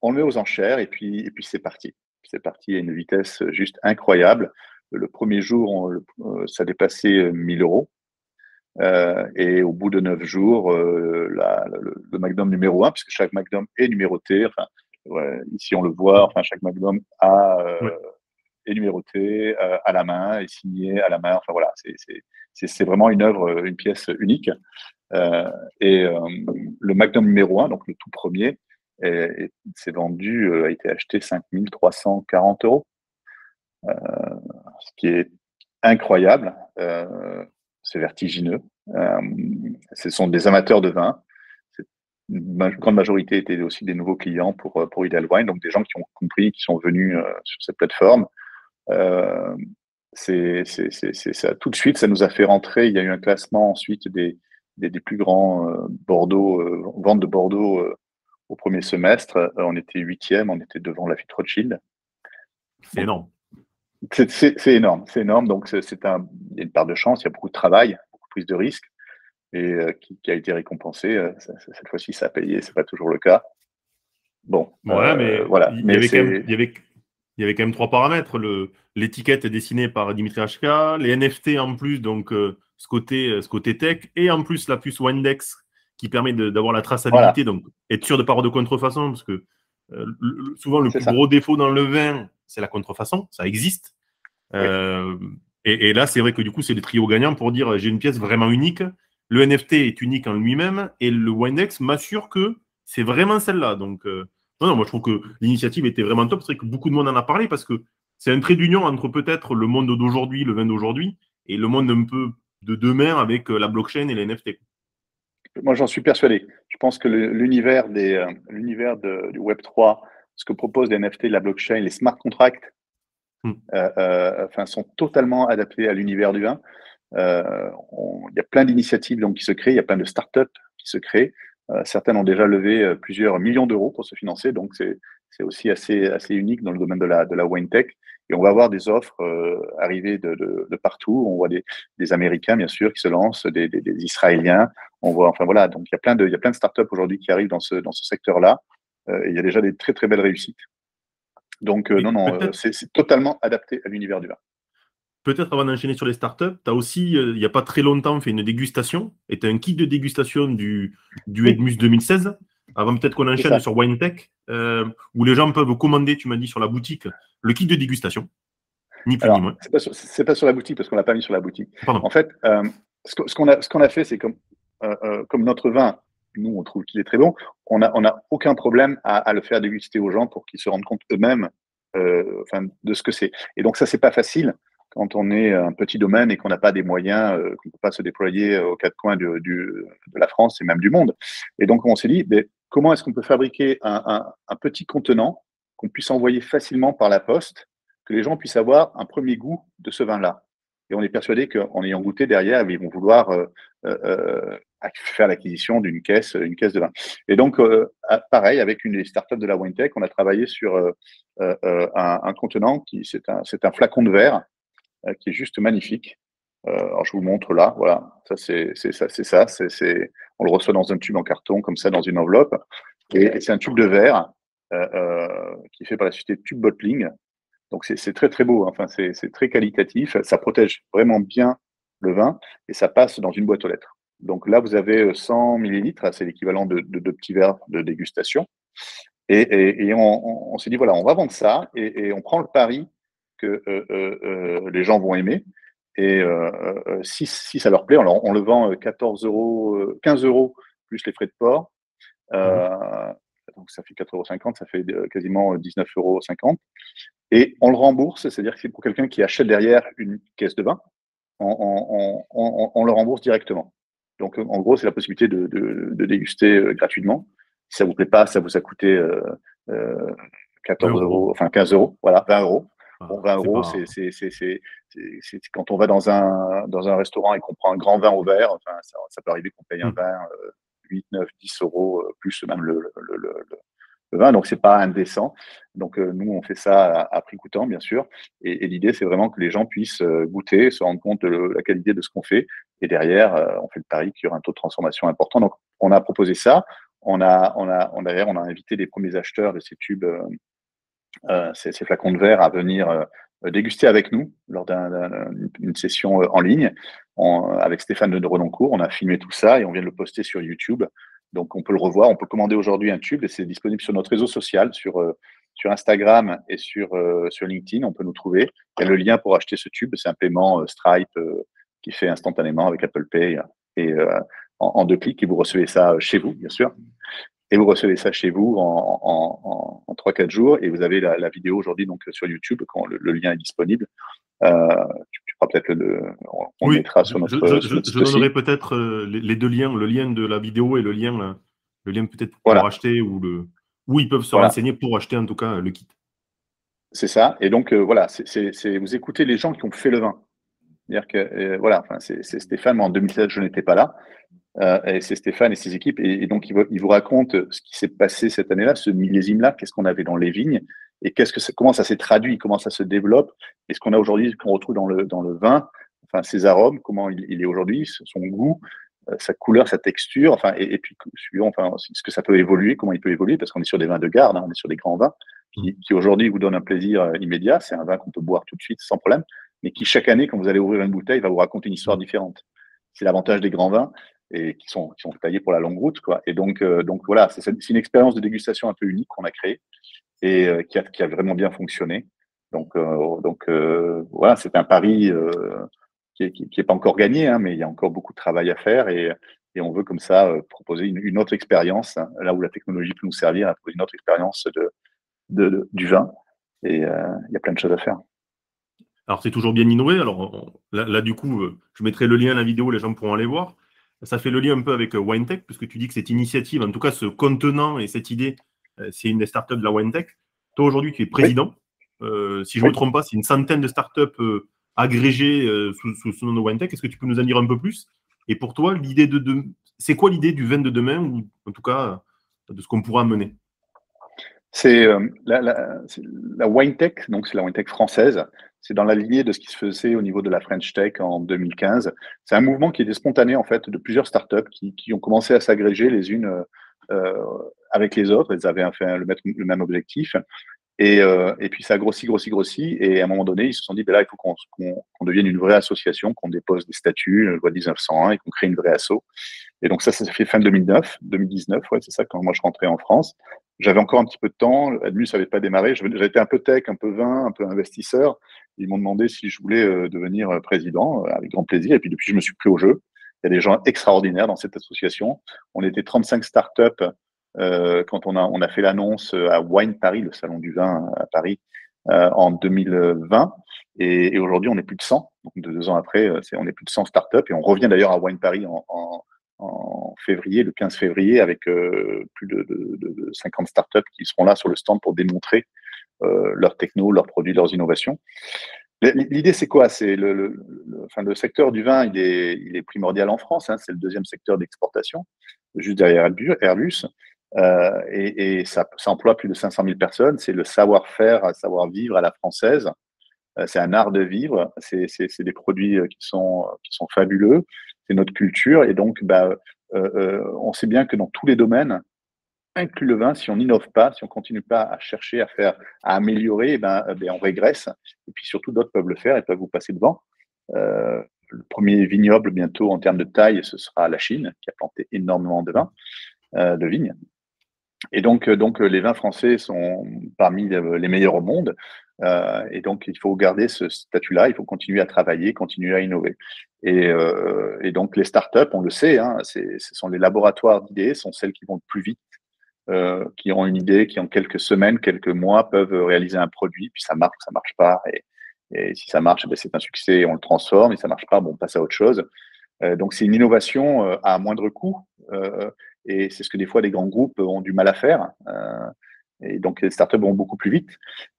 On le met aux enchères et puis, et puis c'est parti c'est parti à une vitesse juste incroyable. Le premier jour, euh, ça dépassait 1000 euros. Euh, et au bout de neuf jours, euh, le, Magnum numéro 1, puisque chaque Magnum est numéroté, enfin, ici on le voit, enfin, chaque Magnum a, est numéroté à la main, est signé à la main. Enfin voilà, c'est vraiment une œuvre, une pièce unique. Et le Magnum numéro 1, donc le tout premier, et, c'est vendu, euh, a été acheté 5340 euros. Euh, ce qui est incroyable, euh, c'est vertigineux. ce sont des amateurs de vin. Une grande majorité étaient aussi des nouveaux clients pour, pour Ideal Wine, donc des gens qui ont compris, qui sont venus sur cette plateforme. c'est, ça, tout de suite, ça nous a fait rentrer. Il y a eu un classement ensuite des, des, plus grands Bordeaux, ventes de Bordeaux au premier semestre, euh, on était huitième, on était devant la de Rothschild. C'est énorme. C'est énorme, c'est énorme. Donc, c'est un, il y a une part de chance, il y a beaucoup de travail, beaucoup de prise de risque, et euh, qui, a été récompensé. Euh, cette fois-ci, ça a payé, c'est pas toujours le cas. Bon, mais voilà. Il y, avait quand même, il, y avait, il y avait quand même trois paramètres. L'étiquette est dessinée par Dimitri HK, les NFT en plus, donc ce, côté, ce côté tech, et en plus la puce Windex qui permet d'avoir la traçabilité, donc être sûr de ne pas avoir de contrefaçon, parce que euh, souvent le plus gros défaut dans le vin, c'est la contrefaçon, ça existe. Euh, et, là, c'est vrai que du coup, c'est le trio gagnant pour dire j'ai une pièce vraiment unique. Le NFT est unique en lui-même et le Windex m'assure que c'est vraiment celle-là. Donc, euh, non, non, moi je trouve que l'initiative était vraiment top. C'est vrai que beaucoup de monde en a parlé parce que c'est un trait d'union entre peut-être le monde d'aujourd'hui, le vin d'aujourd'hui, et le monde un peu de demain avec la blockchain et les NFT moi j'en suis persuadé. Je pense que l'univers des euh, l'univers du Web 3, ce que proposent les NFT, la blockchain, les smart contracts, hmm. euh, euh, enfin, sont totalement adaptés à l'univers du vin. Il y a plein d'initiatives donc qui se créent, il y a plein de startups qui se créent. certaines ont déjà levé plusieurs millions d'euros pour se financer, donc c'est aussi assez, assez unique dans le domaine de la, de la wine tech. Et on va avoir des offres arriver de, de, partout. On voit des, des, Américains, bien sûr, qui se lancent, des, des, des Israéliens. On voit, enfin voilà, donc il y a plein de, il y a plein de startups aujourd'hui qui arrivent dans ce, dans ce secteur-là. Euh, et il y a déjà des très très belles réussites. Donc euh, non, non, euh, c'est totalement adapté à l'univers du vin. Peut-être avant d'enchaîner sur les startups, tu as aussi, il n'y a pas très longtemps, fait une dégustation et tu as un kit de dégustation du, du Edmus 2016. Avant peut-être qu'on enchaîne sur WineTech, euh, où les gens peuvent commander, tu m'as dit, sur la boutique, le kit de dégustation. Ni plus ni moins. C'est pas, pas, sur la boutique parce qu'on l'a pas mis sur la boutique. En fait, ce qu'on a, a, fait, c'est comme euh, euh, comme notre vin, nous, on trouve qu'il est très bon, on n'a on a aucun problème à, le faire déguster aux gens pour qu'ils se rendent compte eux-mêmes euh, enfin, de ce que c'est. Et donc, ça, c'est pas facile quand on est un petit domaine et qu'on n'a pas des moyens, qu'on ne peut pas se déployer aux quatre coins de, de, la France et même du monde. Et donc, on s'est dit, mais comment est-ce qu'on peut fabriquer un, petit contenant qu'on puisse envoyer facilement par la poste, que les gens puissent avoir un premier goût de ce vin-là. Et on est persuadé qu'en ayant goûté derrière, ils vont vouloir faire l'acquisition d'une caisse, de vin. Et donc, pareil, avec une des startups de la WineTech, on a travaillé sur un, contenant qui, c'est un, flacon de verre qui est juste magnifique. Alors, je vous montre là, voilà, ça c'est ça, c'est ça, c'est on le reçoit dans un tube en carton, comme ça, dans une enveloppe. Et, c'est un tube de verre qui est fait par la société Tube Bottling. Donc, c'est très, très beau. Hein. Enfin, c'est très qualitatif. Ça protège vraiment bien le vin et ça passe dans une boîte aux lettres. Donc là, vous avez 100 millilitres, c'est l'équivalent de deux petits verres de dégustation. Et, on, s'est dit, voilà, on va vendre ça et, on prend le pari que les gens vont aimer. Et si, ça leur plaît, on, on le vend 14 euros, 15 euros plus les frais de port. Mmh. donc ça fait 4,50 euros, ça fait quasiment 19,50 euros. Et on le rembourse, c'est-à-dire que c'est pour quelqu'un qui achète derrière une caisse de vin, on, le rembourse directement. Donc en gros, c'est la possibilité de, déguster gratuitement. Si ça vous plaît pas, ça vous a coûté 14 euros, enfin 15 euros, voilà, 20 euros. Bon, 20 euros, c'est quand on va dans un, dans un restaurant et qu'on prend un grand vin au verre, enfin, ça, peut arriver qu'on paye un mmh. vin 8, 9, 10 euros, plus même le, le, vin, donc c'est pas indécent. Donc nous, on fait ça à, prix coûtant, bien sûr. Et, l'idée, c'est vraiment que les gens puissent goûter, se rendre compte de la qualité de ce qu'on fait. Et derrière, on fait le pari qu'il y aura un taux de transformation important. Donc on a proposé ça. On a, on a, on, derrière, on a invité les premiers acheteurs de ces tubes euh, ces, flacons de verre à venir euh, déguster avec nous lors d'une session euh, en ligne. avec Stéphane de Renoncourt, on a filmé tout ça et on vient de le poster sur YouTube. Donc on peut le revoir, on peut commander aujourd'hui un tube et c'est disponible sur notre réseau social, sur, Instagram et sur, sur LinkedIn. On peut nous trouver. Il y a le lien pour acheter ce tube. C'est un paiement Stripe qui fait instantanément avec Apple Pay et en, deux clics et vous recevez ça chez vous, bien sûr et vous recevez ça chez vous en, en, 3-4 jours et vous avez la, vidéo aujourd'hui donc sur YouTube quand le, lien est disponible. Euh, tu, pourras peut-être le, on, mettra sur notre. Je, je, donnerai peut-être euh, les, deux liens, le lien de la vidéo et le lien, le lien peut-être pour acheter ou le où ils peuvent se renseigner pour acheter en tout cas le kit. C'est ça. Et donc euh, voilà, c'est vous écoutez les gens qui ont fait le vin. C'est-à-dire que voilà, enfin, c'est Stéphane. Moi en 2016, je n'étais pas là. Euh, c'est Stéphane et ses équipes. Et, donc, il, il, vous raconte ce qui s'est passé cette année-là, ce millésime-là, qu'est-ce qu'on avait dans les vignes? Et qu'est-ce que comment ça s'est traduit, comment ça se développe, et ce qu'on a aujourd'hui, qu'on retrouve dans le, dans le vin, enfin, ses arômes, comment il, est aujourd'hui, son goût, euh, sa couleur, sa texture, enfin, et, puis, suivant, enfin, ce que ça peut évoluer, comment il peut évoluer, parce qu'on est sur des vins de garde, hein, on est sur des grands vins, qui, qui aujourd'hui vous donnent un plaisir euh, immédiat. C'est un vin qu'on peut boire tout de suite sans problème, mais qui chaque année, quand vous allez ouvrir une bouteille, va vous raconter une histoire différente. C'est l'avantage des grands vins et qui sont, qui sont taillés pour la longue route. Quoi. Et donc, euh, donc voilà, c'est une expérience de dégustation un peu unique qu'on a créée et euh, qui, a, qui, a, vraiment bien fonctionné. Donc, euh, donc voilà, c'est un pari qui n'est qui, pas encore gagné, hein, mais il y a encore beaucoup de travail à faire et, et on veut comme ça proposer une, autre expérience, hein, là où la technologie peut nous servir, une autre expérience de, de, du vin. Et il y a plein de choses à faire. Alors, c'est toujours bien innové. Alors, là, là, du coup, je mettrai le lien à la vidéo, les gens pourront aller voir ça fait le lien un peu avec euh, WineTech, puisque tu dis que cette initiative, en tout cas ce contenant et cette idée, euh, c'est une des startups de la WineTech. Toi, aujourd'hui, tu es président. Euh, si je ne me trompe pas, c'est une centaine de startups agrégées sous, sous, nom de WineTech. Est-ce que tu peux nous en dire un peu plus? Et pour toi, l'idée de, c'est quoi l'idée du vin de demain, ou en tout cas de ce qu'on pourra mener c'est la, la, la WineTech, donc c'est la WineTech française, c'est dans la lignée de ce qui se faisait au niveau de la French Tech en 2015. C'est un mouvement qui était spontané en fait de plusieurs startups qui, ont commencé à s'agréger les unes euh, avec les autres. Elles avaient fait le, le même objectif. Et, euh, et, puis ça a grossi, grossi, grossi. Et à un moment donné, ils se sont dit, ben là, il faut qu'on devienne une vraie association, qu'on dépose des statuts, loi 1901, et qu'on crée une vraie asso. Et donc ça, ça fait fin 2009, 2019, ouais, c'est ça, quand moi je rentrais en France. J'avais encore un petit peu de temps, Admus n'avait pas démarré, été un peu tech, un peu vin, un peu investisseur. Ils m'ont demandé si je voulais euh, devenir euh, président, euh, avec grand plaisir. Et puis depuis, je me suis pris au jeu. Il y a des gens extraordinaires dans cette association. On était 35 startups quand on a, fait l'annonce à Wine Paris, le salon du vin à Paris, en 2020. Et, aujourd'hui, on est plus de 100. Donc, deux ans après, on est plus de 100 startups. Et on revient d'ailleurs à Wine Paris en, en, en février, le 15 février, avec euh, plus de, de, de, 50 startups qui seront là sur le stand pour démontrer euh, leurs techno, leurs produits, leurs innovations. L'idée, c'est quoi? C'est le, secteur du vin, il est, primordial en France. Hein, c'est le deuxième secteur d'exportation, juste derrière Airbus. Euh, et, ça, emploie plus de 500 000 personnes. C'est le savoir-faire, savoir-vivre à la française. C'est un art de vivre. C'est des produits qui sont fabuleux. C'est notre culture. Et donc, bah, euh, euh, on sait bien que dans tous les domaines, inclus le vin, si on n'innove pas, si on continue pas à chercher à faire, à améliorer, eh ben, eh ben, on régresse. Et puis surtout, d'autres peuvent le faire et peuvent vous passer devant. Euh, le premier vignoble bientôt en termes de taille, ce sera la Chine, qui a planté énormément de vin, euh, de vignes. Et donc, donc, les vins français sont parmi les meilleurs au monde. Euh, et donc, il faut garder ce statut-là. Il faut continuer à travailler, continuer à innover. Et, euh, donc, les startups, on le sait, hein, ce sont les laboratoires d'idées, sont celles qui vont le plus vite, euh, qui ont une idée, qui en quelques semaines, quelques mois peuvent réaliser un produit, puis ça marche, ça marche pas. Et, si ça marche, ben c'est un succès, on le transforme. Et ça marche pas, bon, on passe à autre chose. Donc, c'est une innovation à moindre coût. Et c'est ce que des fois les grands groupes ont du mal à faire. Et donc, les startups vont beaucoup plus vite.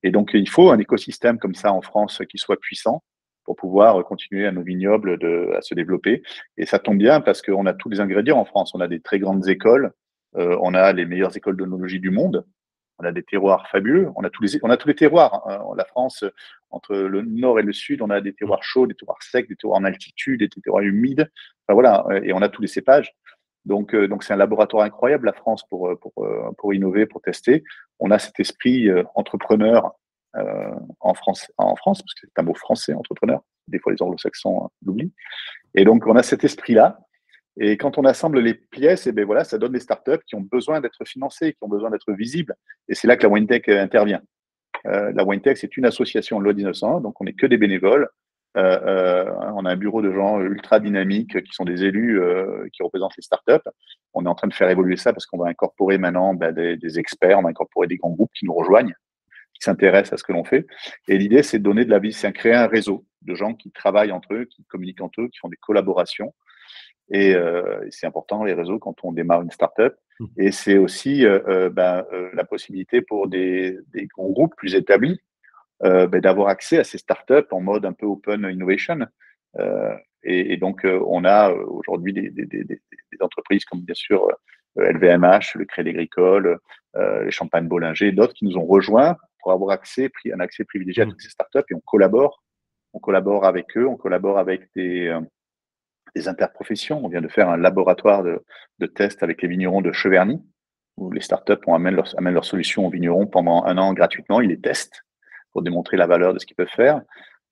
Et donc, il faut un écosystème comme ça en France qui soit puissant pour pouvoir continuer à nos vignobles à se développer. Et ça tombe bien parce qu'on a tous les ingrédients en France. On a des très grandes écoles, euh, on a les meilleures écoles d'onologie du monde, on a des terroirs fabuleux, on a tous les, on a tous les terroirs. Hein. La France, entre le nord et le sud, on a des terroirs chauds, des terroirs secs, des terroirs en altitude, des terroirs humides. Enfin, voilà, et on a tous les cépages. Donc, euh, donc c'est un laboratoire incroyable, la France, pour, pour, pour innover, pour tester. On a cet esprit euh, entrepreneur euh, en, France, en France, parce que c'est un mot français, entrepreneur. Des fois, les anglo-saxons l'oublient. Et donc, on a cet esprit-là. Et quand on assemble les pièces, et eh ben voilà, ça donne des startups qui ont besoin d'être financées, qui ont besoin d'être visibles. Et c'est là que la WineTech intervient. Euh, la WineTech, c'est une association loi 1901, donc on n'est que des bénévoles. Euh, euh, on a un bureau de gens ultra dynamiques qui sont des élus euh, qui représentent les startups. On est en train de faire évoluer ça parce qu'on va incorporer maintenant ben, des, des, experts, on va incorporer des grands groupes qui nous rejoignent, qui s'intéressent à ce que l'on fait. Et l'idée, c'est de donner de la vie, c'est créer un réseau de gens qui travaillent entre eux, qui communiquent entre eux, qui font des collaborations. Et euh, c'est important les réseaux quand on démarre une startup. Mmh. Et c'est aussi ben, la possibilité pour des, des grands groupes plus établis euh, ben, d'avoir accès à ces startups en mode un peu open innovation. Euh, et, et, donc, euh, on a aujourd'hui des, des, des, des, entreprises comme bien sûr LVMH, le Crédit Agricole, les Champagne Bollinger, d'autres qui nous ont rejoints pour avoir accès, un accès privilégié à mmh. toutes ces startups et on collabore. On collabore avec eux, on collabore avec des, interprofessions. On vient de faire un laboratoire de, de tests avec les vignerons de Cheverny, où les startups on amène leurs solutions aux vignerons pendant un an gratuitement. Ils les testent pour démontrer la valeur de ce qu'ils peuvent faire.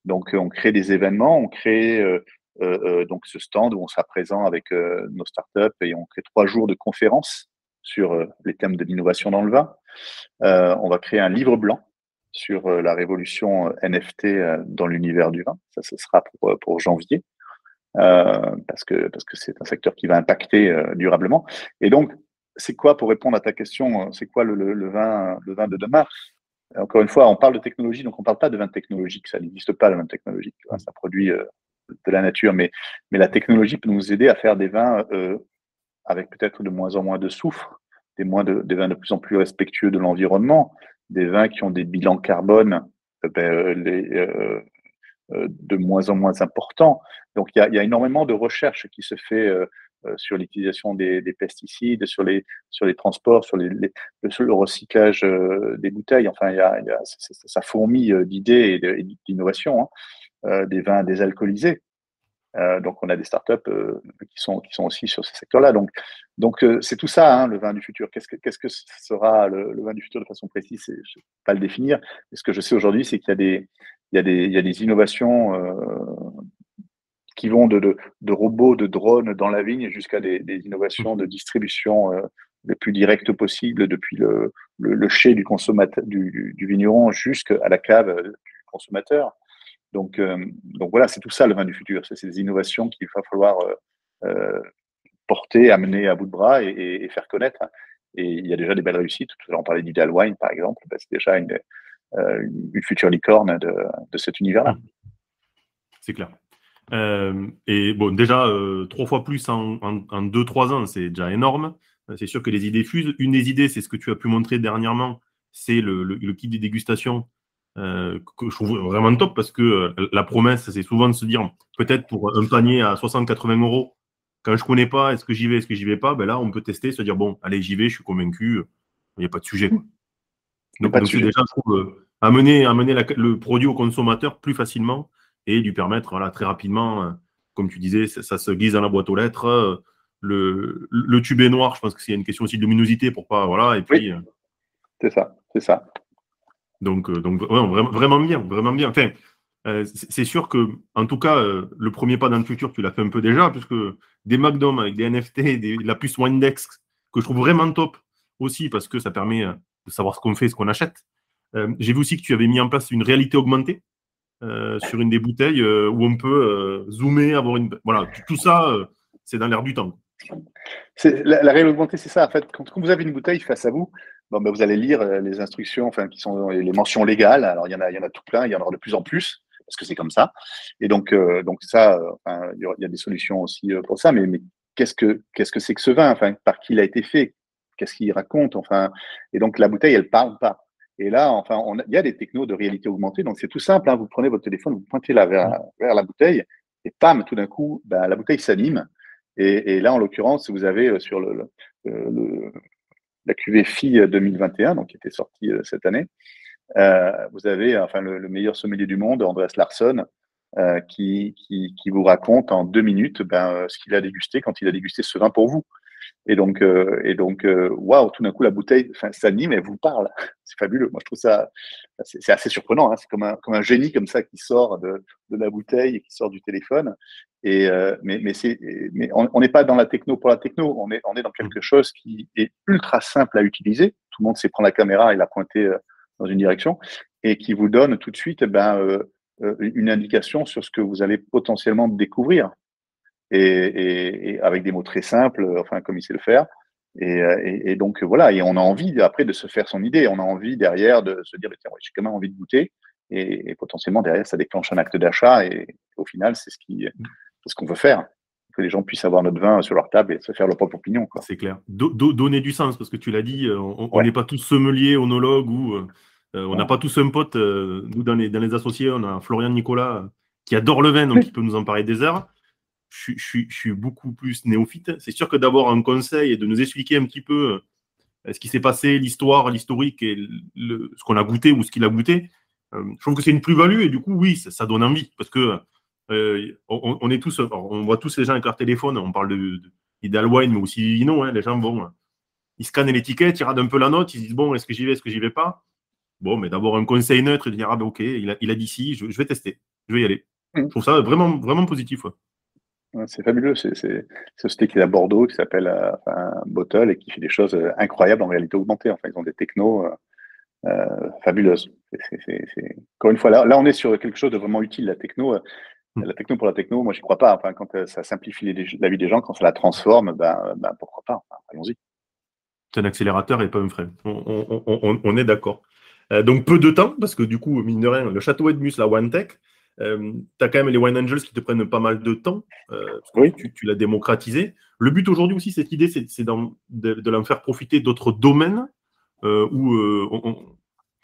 Donc, euh, on crée des événements, on crée euh, euh, donc ce stand où on sera présent avec nos startups et on crée trois jours de conférences sur les thèmes de l'innovation dans le vin. on va créer un livre blanc sur la révolution NFT dans l'univers du vin. Ça, ce sera pour, pour janvier. Parce que parce que c'est un secteur qui va impacter durablement. Et donc, c'est quoi pour répondre à ta question C'est quoi le, vin le vin de demain? Encore une fois, on parle de technologie, donc on ne parle pas de vin technologique. Ça n'existe pas, le vin technologique. Ça produit euh, de la nature, mais, mais la technologie peut nous aider à faire des vins euh, avec peut-être de moins en moins de soufre, des, moins de, vins de plus en plus respectueux de l'environnement, des vins qui ont des bilans carbone euh, ben, de moins en moins importants. Donc il y a, y a, énormément de recherche qui se fait sur l'utilisation des, des, pesticides, sur les, sur les transports, sur, le recyclage euh, des bouteilles. Enfin, il y a, il y ça, fourmille euh, d'idées et d'innovations, hein, des vins désalcoolisés. Euh, donc, on a des startups euh, qui, sont, qui sont aussi sur ce secteur-là. Donc, donc c'est tout ça, hein, le vin du futur. Qu'est-ce que, que sera le, vin du futur de façon précise Je ne vais pas le définir. Ce que je sais aujourd'hui, c'est qu'il y y y a des innovations qui vont de, de, robots, de drones dans la vigne jusqu'à des, innovations de distribution euh, les plus directes possibles, depuis le, le, chai du, consommateur, du, vigneron jusqu'à la cave euh, du consommateur. Donc, euh, donc voilà, c'est tout ça le vin du futur. C'est ces innovations qu'il va falloir euh, porter, amener à bout de bras et, faire connaître. Et il y a déjà des belles réussites. Tout à l'heure, on parlait d'Ideal Wine, par exemple. Ben, c'est déjà une, une, future licorne de, de cet univers-là. C'est clair. Euh, et bon, déjà, euh, trois fois plus en, en, deux, trois ans, c'est déjà énorme. Euh, c'est sûr que les idées fusent. Une des idées, c'est ce que tu as pu montrer dernièrement, c'est le, le, le, kit de dégustation que je trouve vraiment top parce que la promesse, c'est souvent de se dire peut-être pour un panier à 60-80 euros, quand je connais pas, est-ce que j'y vais, est-ce que j'y vais pas, ben là, on peut tester, se dire bon, allez, j'y vais, je suis convaincu, il n'y a pas de sujet. Donc, donc déjà, je trouve amener, amener le produit au consommateur plus facilement et lui permettre voilà, très rapidement, euh, comme tu disais, ça, se glisse dans la boîte aux lettres. Euh, le, le, tube est noir, je pense que c'est une question aussi de luminosité pour pas. Voilà, et puis. Euh, c'est ça, c'est ça. Donc, donc vraiment, vraiment bien, vraiment bien. Enfin, c'est sûr que, en tout cas, le premier pas dans le futur, tu l'as fait un peu déjà, puisque des McDonald's avec des NFT, des, la puce Windex, que je trouve vraiment top aussi, parce que ça permet de savoir ce qu'on fait, ce qu'on achète. J'ai vu aussi que tu avais mis en place une réalité augmentée. Euh, sur une des bouteilles euh, où on peut euh, zoomer, avoir une. Voilà, tout ça, c'est dans l'air du temps. La, la, réelle augmentée, c'est ça. En fait, quand, vous avez une bouteille face à vous, ben, vous allez lire les instructions, enfin, qui sont les mentions légales. Alors, il y en a, tout plein, il y en aura de plus en plus parce que c'est comme ça. Et donc, ça, il y a des solutions aussi pour ça. Mais, qu'est-ce que qu'est-ce que c'est que ce vin Enfin, par qui il a été fait? Qu'est-ce qu'il raconte Enfin, et donc la bouteille, elle parle pas. Et là, enfin, il y a des technos de réalité augmentée. Donc, c'est tout simple. Hein. vous prenez votre téléphone, vous pointez là vers, la bouteille, et pam, tout d'un coup, ben, la bouteille s'anime. Et, là, en l'occurrence, vous avez euh, sur le, la cuvée FI 2021, donc qui était sortie euh, cette année, euh, vous avez enfin le, meilleur sommelier du monde, Andreas Larsson, qui, vous raconte en deux minutes ben, ce qu'il a dégusté quand il a dégusté ce vin pour vous. Et donc, euh, et donc, euh, waouh, tout d'un coup, la bouteille s'anime et vous parle. C'est fabuleux. Moi, je trouve ça, c'est assez surprenant. Hein. C'est comme un, comme un génie comme ça qui sort de, de la bouteille et qui sort du téléphone. Et euh, mais, mais, mais on n'est pas dans la techno pour la techno. On est, on est dans quelque chose qui est ultra simple à utiliser. Tout le monde sait prendre la caméra et la pointer dans une direction et qui vous donne tout de suite, eh ben, une indication sur ce que vous allez potentiellement découvrir et, avec des mots très simples, enfin comme il sait le faire. Et, donc voilà, et on a envie après de se faire son idée, on a envie derrière de se dire, tiens, j'ai quand même envie de goûter, et, potentiellement derrière ça déclenche un acte d'achat, et, au final c'est ce qui, ce qu'on veut faire, que les gens puissent avoir notre vin sur leur table et se faire leur propre opinion. C'est clair. donner du sens, parce que tu l'as dit, euh, on n'est pas tous sommeliers, onologues, ou euh, euh, on n'a pas tous un pote. nous dans les, dans les associés, on a Florian Nicolas qui adore le vin, donc il peut nous en parler des heures je, suis beaucoup plus néophyte. C'est sûr que d'avoir un conseil et de nous expliquer un petit peu euh, ce qui s'est passé, l'histoire, l'historique et ce qu'on a goûté ou ce qu'il a goûté, euh, je trouve que c'est une plus-value et du coup, oui, ça, donne envie parce que euh, on, est tous, on voit tous les gens avec leur téléphone, on parle de, d'Ideal Wine, mais aussi Vino, hein, les gens, bon, ils scannent l'étiquette, ils radent un peu la note, ils disent, bon, est-ce que j'y vais, est-ce que j'y vais pas? Bon, mais d'avoir un conseil neutre et de dire, ah ben ok, il a, il a dit si, je, vais tester, je vais y aller. Mmh. Je trouve ça vraiment, vraiment positif. C'est fabuleux. C'est une société qui est à Bordeaux, qui s'appelle euh, Bottle et qui fait des choses euh, incroyables en réalité augmentée. Enfin, ils ont des technos euh, fabuleuses. Encore une fois, là, là, on est sur quelque chose de vraiment utile. La techno, hmm. la techno pour la techno, moi, j'y crois pas. Enfin, quand ça simplifie la vie des gens, quand ça la transforme, ben, ben pourquoi pas Allons-y. C'est un accélérateur et pas un frein. On, est d'accord. donc, peu de temps, parce que du coup, mine de rien, le château Edmus, la OneTech, euh, tu as quand même les Wine Angels qui te prennent pas mal de temps. Euh, oui. Tu, l'as démocratisé. Le but aujourd'hui aussi, cette idée, c'est de, de l'en faire profiter d'autres domaines. Euh,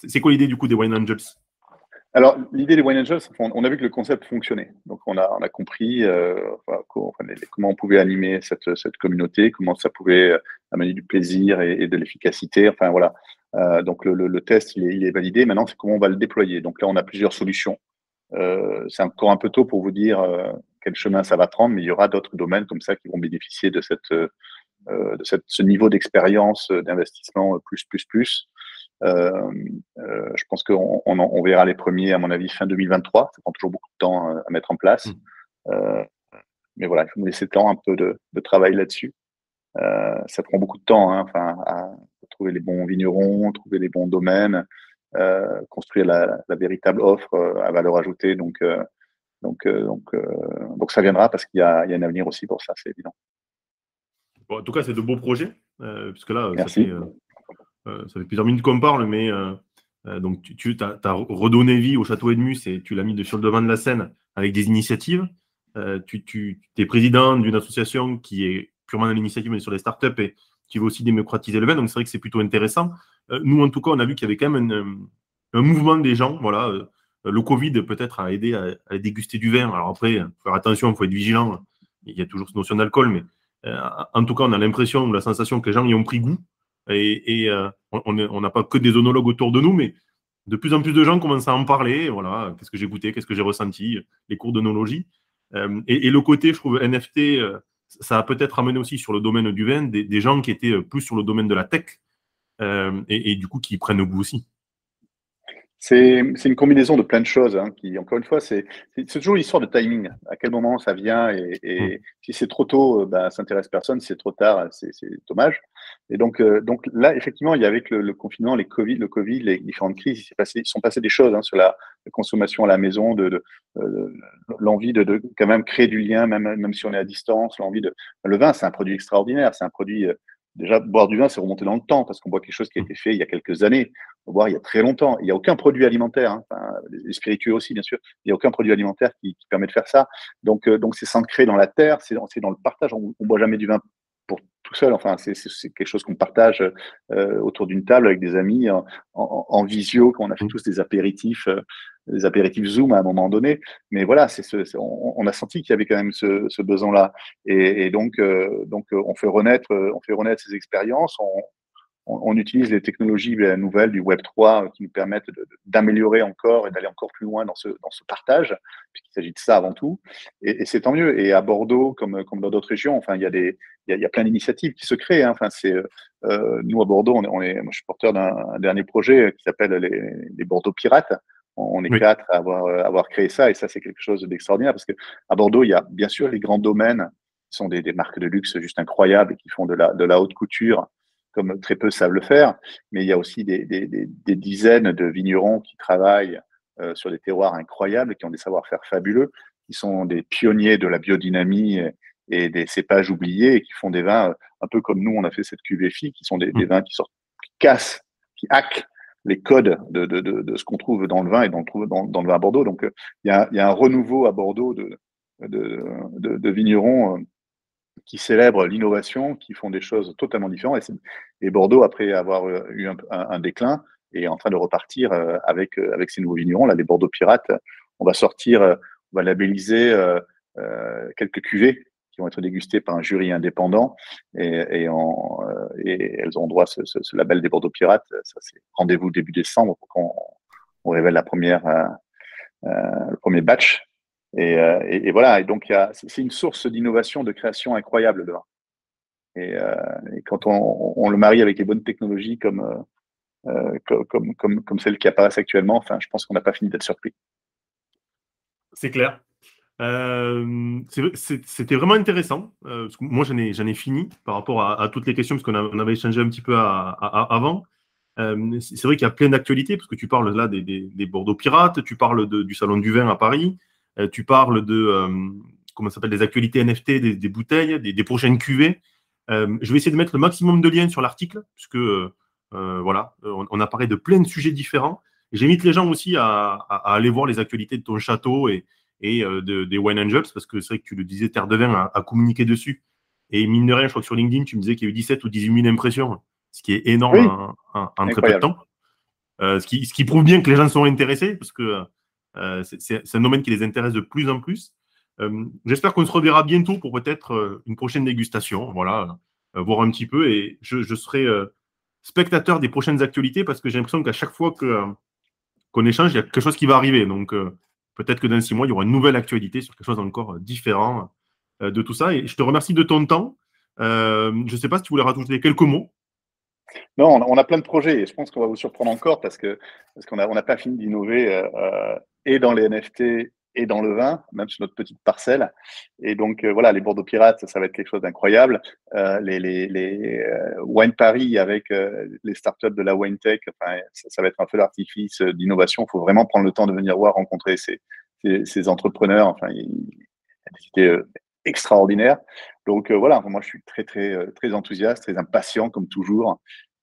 c'est quoi l'idée du coup des Wine Angels? Alors, l'idée des Wine Angels, on, a vu que le concept fonctionnait. Donc, on a, on a compris comment on pouvait animer cette, cette, communauté, comment ça pouvait amener du plaisir et, de l'efficacité. Enfin, voilà. donc, le, le, test, il est, il est, validé. Maintenant, c'est comment on va le déployer. Donc, là, on a plusieurs solutions. Euh, c'est encore un peu tôt pour vous dire euh, quel chemin ça va prendre, mais il y aura d'autres domaines comme ça qui vont bénéficier de, cette, euh, de cette, ce niveau d'expérience, d'investissement plus, plus, plus. je pense qu'on on, on, verra les premiers, à mon avis, fin 2023. Ça prend toujours beaucoup de temps à mettre en place. Mmh. mais voilà, il faut nous laisser le temps un peu de, de travail là-dessus. ça prend beaucoup de temps, hein, enfin, à trouver les bons vignerons, trouver les bons domaines, construire la, véritable offre euh, à valeur ajoutée. Donc, euh, donc, donc, donc ça viendra parce qu'il y, a un avenir aussi pour ça, c'est évident. en tout cas, c'est de beaux projets, puisque là, ça fait, ça fait, plusieurs minutes qu'on parle, mais donc tu, as, redonné vie au château Edmus et tu l'as mis sur le devant de la scène avec des initiatives. tu, tu es président d'une association qui est purement dans l'initiative, mais sur les startups et qui veut aussi démocratiser le vin. Donc c'est vrai que c'est plutôt intéressant. Euh, nous, en tout cas, on a vu qu'il y avait quand même un mouvement des gens. Voilà, le Covid peut-être a aidé à, déguster du vin. Alors après, faire attention, il faut être vigilant. Il y a toujours cette notion d'alcool, mais en tout cas, on a l'impression ou la sensation que les gens y ont pris goût. Et, on n'a pas que des onologues autour de nous, mais de plus en plus de gens commencent à en parler. Voilà, qu'est-ce que j'ai goûté, qu'est-ce que j'ai ressenti, les cours d'onologie. et, le côté, je trouve, NFT, ça a peut-être amené aussi sur le domaine du vin des, gens qui étaient plus sur le domaine de la tech euh, et, du coup qui prennent goût aussi. C'est une combinaison de plein de choses. Hein, qui, encore une fois, c'est toujours une histoire de timing. À quel moment ça vient et, et mm. si c'est trop tôt, euh, bah, ça intéresse personne. Si c'est trop tard, c'est dommage. Et donc, euh, donc là, effectivement, il y a avec le, confinement, les COVID, le Covid, les différentes crises, il, passé, sont passés des choses hein, sur la, consommation à la maison, de, de, l'envie de, de, quand même créer du lien, même, même si on est à distance, l'envie de. Le vin, c'est un produit extraordinaire. C'est un produit Déjà, boire du vin, c'est remonter dans le temps parce qu'on boit quelque chose qui a été fait il y a quelques années. On boire il y a très longtemps. Il n'y a aucun produit alimentaire, hein. les spiritueux aussi, bien sûr. Il n'y a aucun produit alimentaire qui, permet de faire ça. Donc, euh, donc c'est s'ancrer dans la terre, c'est dans le partage. On ne boit jamais du vin tout seul. Enfin, c'est quelque chose qu'on partage euh, autour d'une table avec des amis en, en, visio, quand on a fait mmh. tous des apéritifs, euh, des apéritifs Zoom à un moment donné. Mais voilà, c'est ce, on, a senti qu'il y avait quand même ce, ce besoin-là. Et, et, donc, euh, donc, on fait renaître, on fait renaître ces expériences. On, on, utilise les technologies nouvelles du Web 3 euh, qui nous permettent d'améliorer encore et d'aller encore plus loin dans ce, dans ce partage, puisqu'il s'agit de ça avant tout. Et, c'est tant mieux. Et à Bordeaux, comme, comme dans d'autres régions, enfin, il y a des, il y a, plein d'initiatives qui se créent. Hein. Enfin, c'est, euh, nous à Bordeaux, on est, moi, je suis porteur d'un dernier projet qui s'appelle les, les, Bordeaux Pirates. On est quatre à avoir, avoir créé ça, et ça, c'est quelque chose d'extraordinaire parce que à Bordeaux, il y a bien sûr les grands domaines qui sont des, des marques de luxe juste incroyables et qui font de la, de la haute couture comme très peu savent le faire, mais il y a aussi des, dizaines de vignerons qui travaillent euh, sur des terroirs incroyables, qui ont des savoir-faire fabuleux, qui sont des pionniers de la biodynamie et, des cépages oubliés, et qui font des vins euh, un peu comme nous, on a fait cette QVFI, qui sont des, mmh. vins qui sortent, qui cassent, qui hackent les codes de, ce qu'on trouve dans le vin et dans, dans, dans le vin à Bordeaux. Donc, euh, il y, a, il y a un renouveau à Bordeaux de, de, vignerons qui célèbrent l'innovation, qui font des choses totalement différentes. Et, Bordeaux, après avoir euh, eu un, déclin, est en train de repartir euh, avec, euh, avec ces nouveaux vignerons. Là, les Bordeaux Pirates, on va sortir, on va labelliser quelques cuvées qui vont être dégustées par un jury indépendant et, elles ont droit à ce, label des Bordeaux Pirates. Ça, c'est rendez-vous début décembre pour qu'on on révèle la première, le premier batch euh, et, voilà, et donc c'est une source d'innovation, de création incroyable Et, euh, et quand on, le marie avec les bonnes technologies comme, euh, comme, comme, comme, celles qui apparaissent actuellement, enfin, je pense qu'on n'a pas fini d'être surpris. C'est clair. C'était vraiment intéressant. moi, j'en ai, ai, fini par rapport à, toutes les questions, parce qu'on on avait échangé un petit peu avant. c'est vrai qu'il y a plein d'actualités, parce que tu parles là des, Bordeaux Pirates, tu parles du Salon du Vin à Paris, tu parles de euh, comment s'appelle des actualités NFT, des, bouteilles, des, prochaines cuvées. Euh, je vais essayer de mettre le maximum de liens sur l'article, puisque voilà, on, a parlé de plein de sujets différents. J'invite les gens aussi à, aller voir les actualités de ton château et, et des Wine Angels, parce que c'est vrai que tu le disais, Terre de Vin a, communiqué dessus. Et mine de rien, je crois que sur LinkedIn, tu me disais qu'il y a eu 17 ou 18 000 impressions, ce qui est énorme en, très peu de temps. ce, qui, ce, qui, prouve bien que les gens sont intéressés, parce que euh, c'est un domaine qui les intéresse de plus en plus. Euh, j'espère qu'on se reverra bientôt pour peut-être euh, une prochaine dégustation. Voilà, voir un petit peu. Et je, serai spectateur des prochaines actualités parce que j'ai l'impression qu'à chaque fois qu'on échange, il y a quelque chose qui va arriver. Donc, peut-être que dans six mois, il y aura une nouvelle actualité sur quelque chose encore différent de tout ça. Et je te remercie de ton temps. je ne sais pas si tu voulais rajouter quelques mots. Non, on a plein de projets et je pense qu'on va vous surprendre encore parce que parce qu'on n'a on pas fini d'innover et dans les NFT et dans le vin, même sur notre petite parcelle. Et donc, euh, voilà, les Bordeaux Pirates, ça, va être quelque chose d'incroyable. Euh, les les, euh, Wine Paris avec les startups de la Wine Tech, enfin, ça, va être un feu d'artifice d'innovation. Il faut vraiment prendre le temps de venir voir, rencontrer ces, ces, entrepreneurs. Enfin, il extraordinaires. Donc, voilà, moi, je suis très, très, très enthousiaste, très impatient, comme toujours,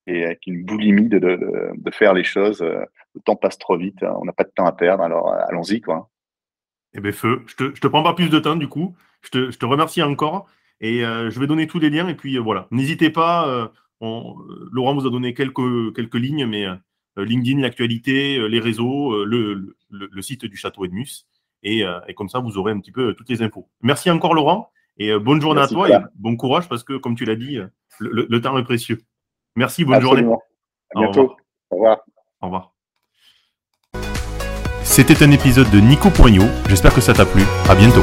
et avec une boulimie de, de, faire les choses le temps passe trop vite, hein. on n'a pas de temps à perdre, alors euh, allons-y. quoi. Eh bien, feu, je te, te prends pas plus de temps du coup. Je te, remercie encore et euh, je vais donner tous les liens. Et puis euh, voilà, n'hésitez pas. Laurent vous a donné quelques, quelques lignes, mais LinkedIn, l'actualité, les réseaux, le, site du Château Edmus. Et, et, comme ça, vous aurez un petit peu toutes les infos. Merci encore, Laurent. Et bonne journée à toi et bon courage parce que, comme tu l'as dit, le, temps est précieux. Merci, bonne journée. À bientôt. Au revoir. Au revoir. C'était un épisode de Nico Poignot. J'espère que ça t'a plu. À bientôt.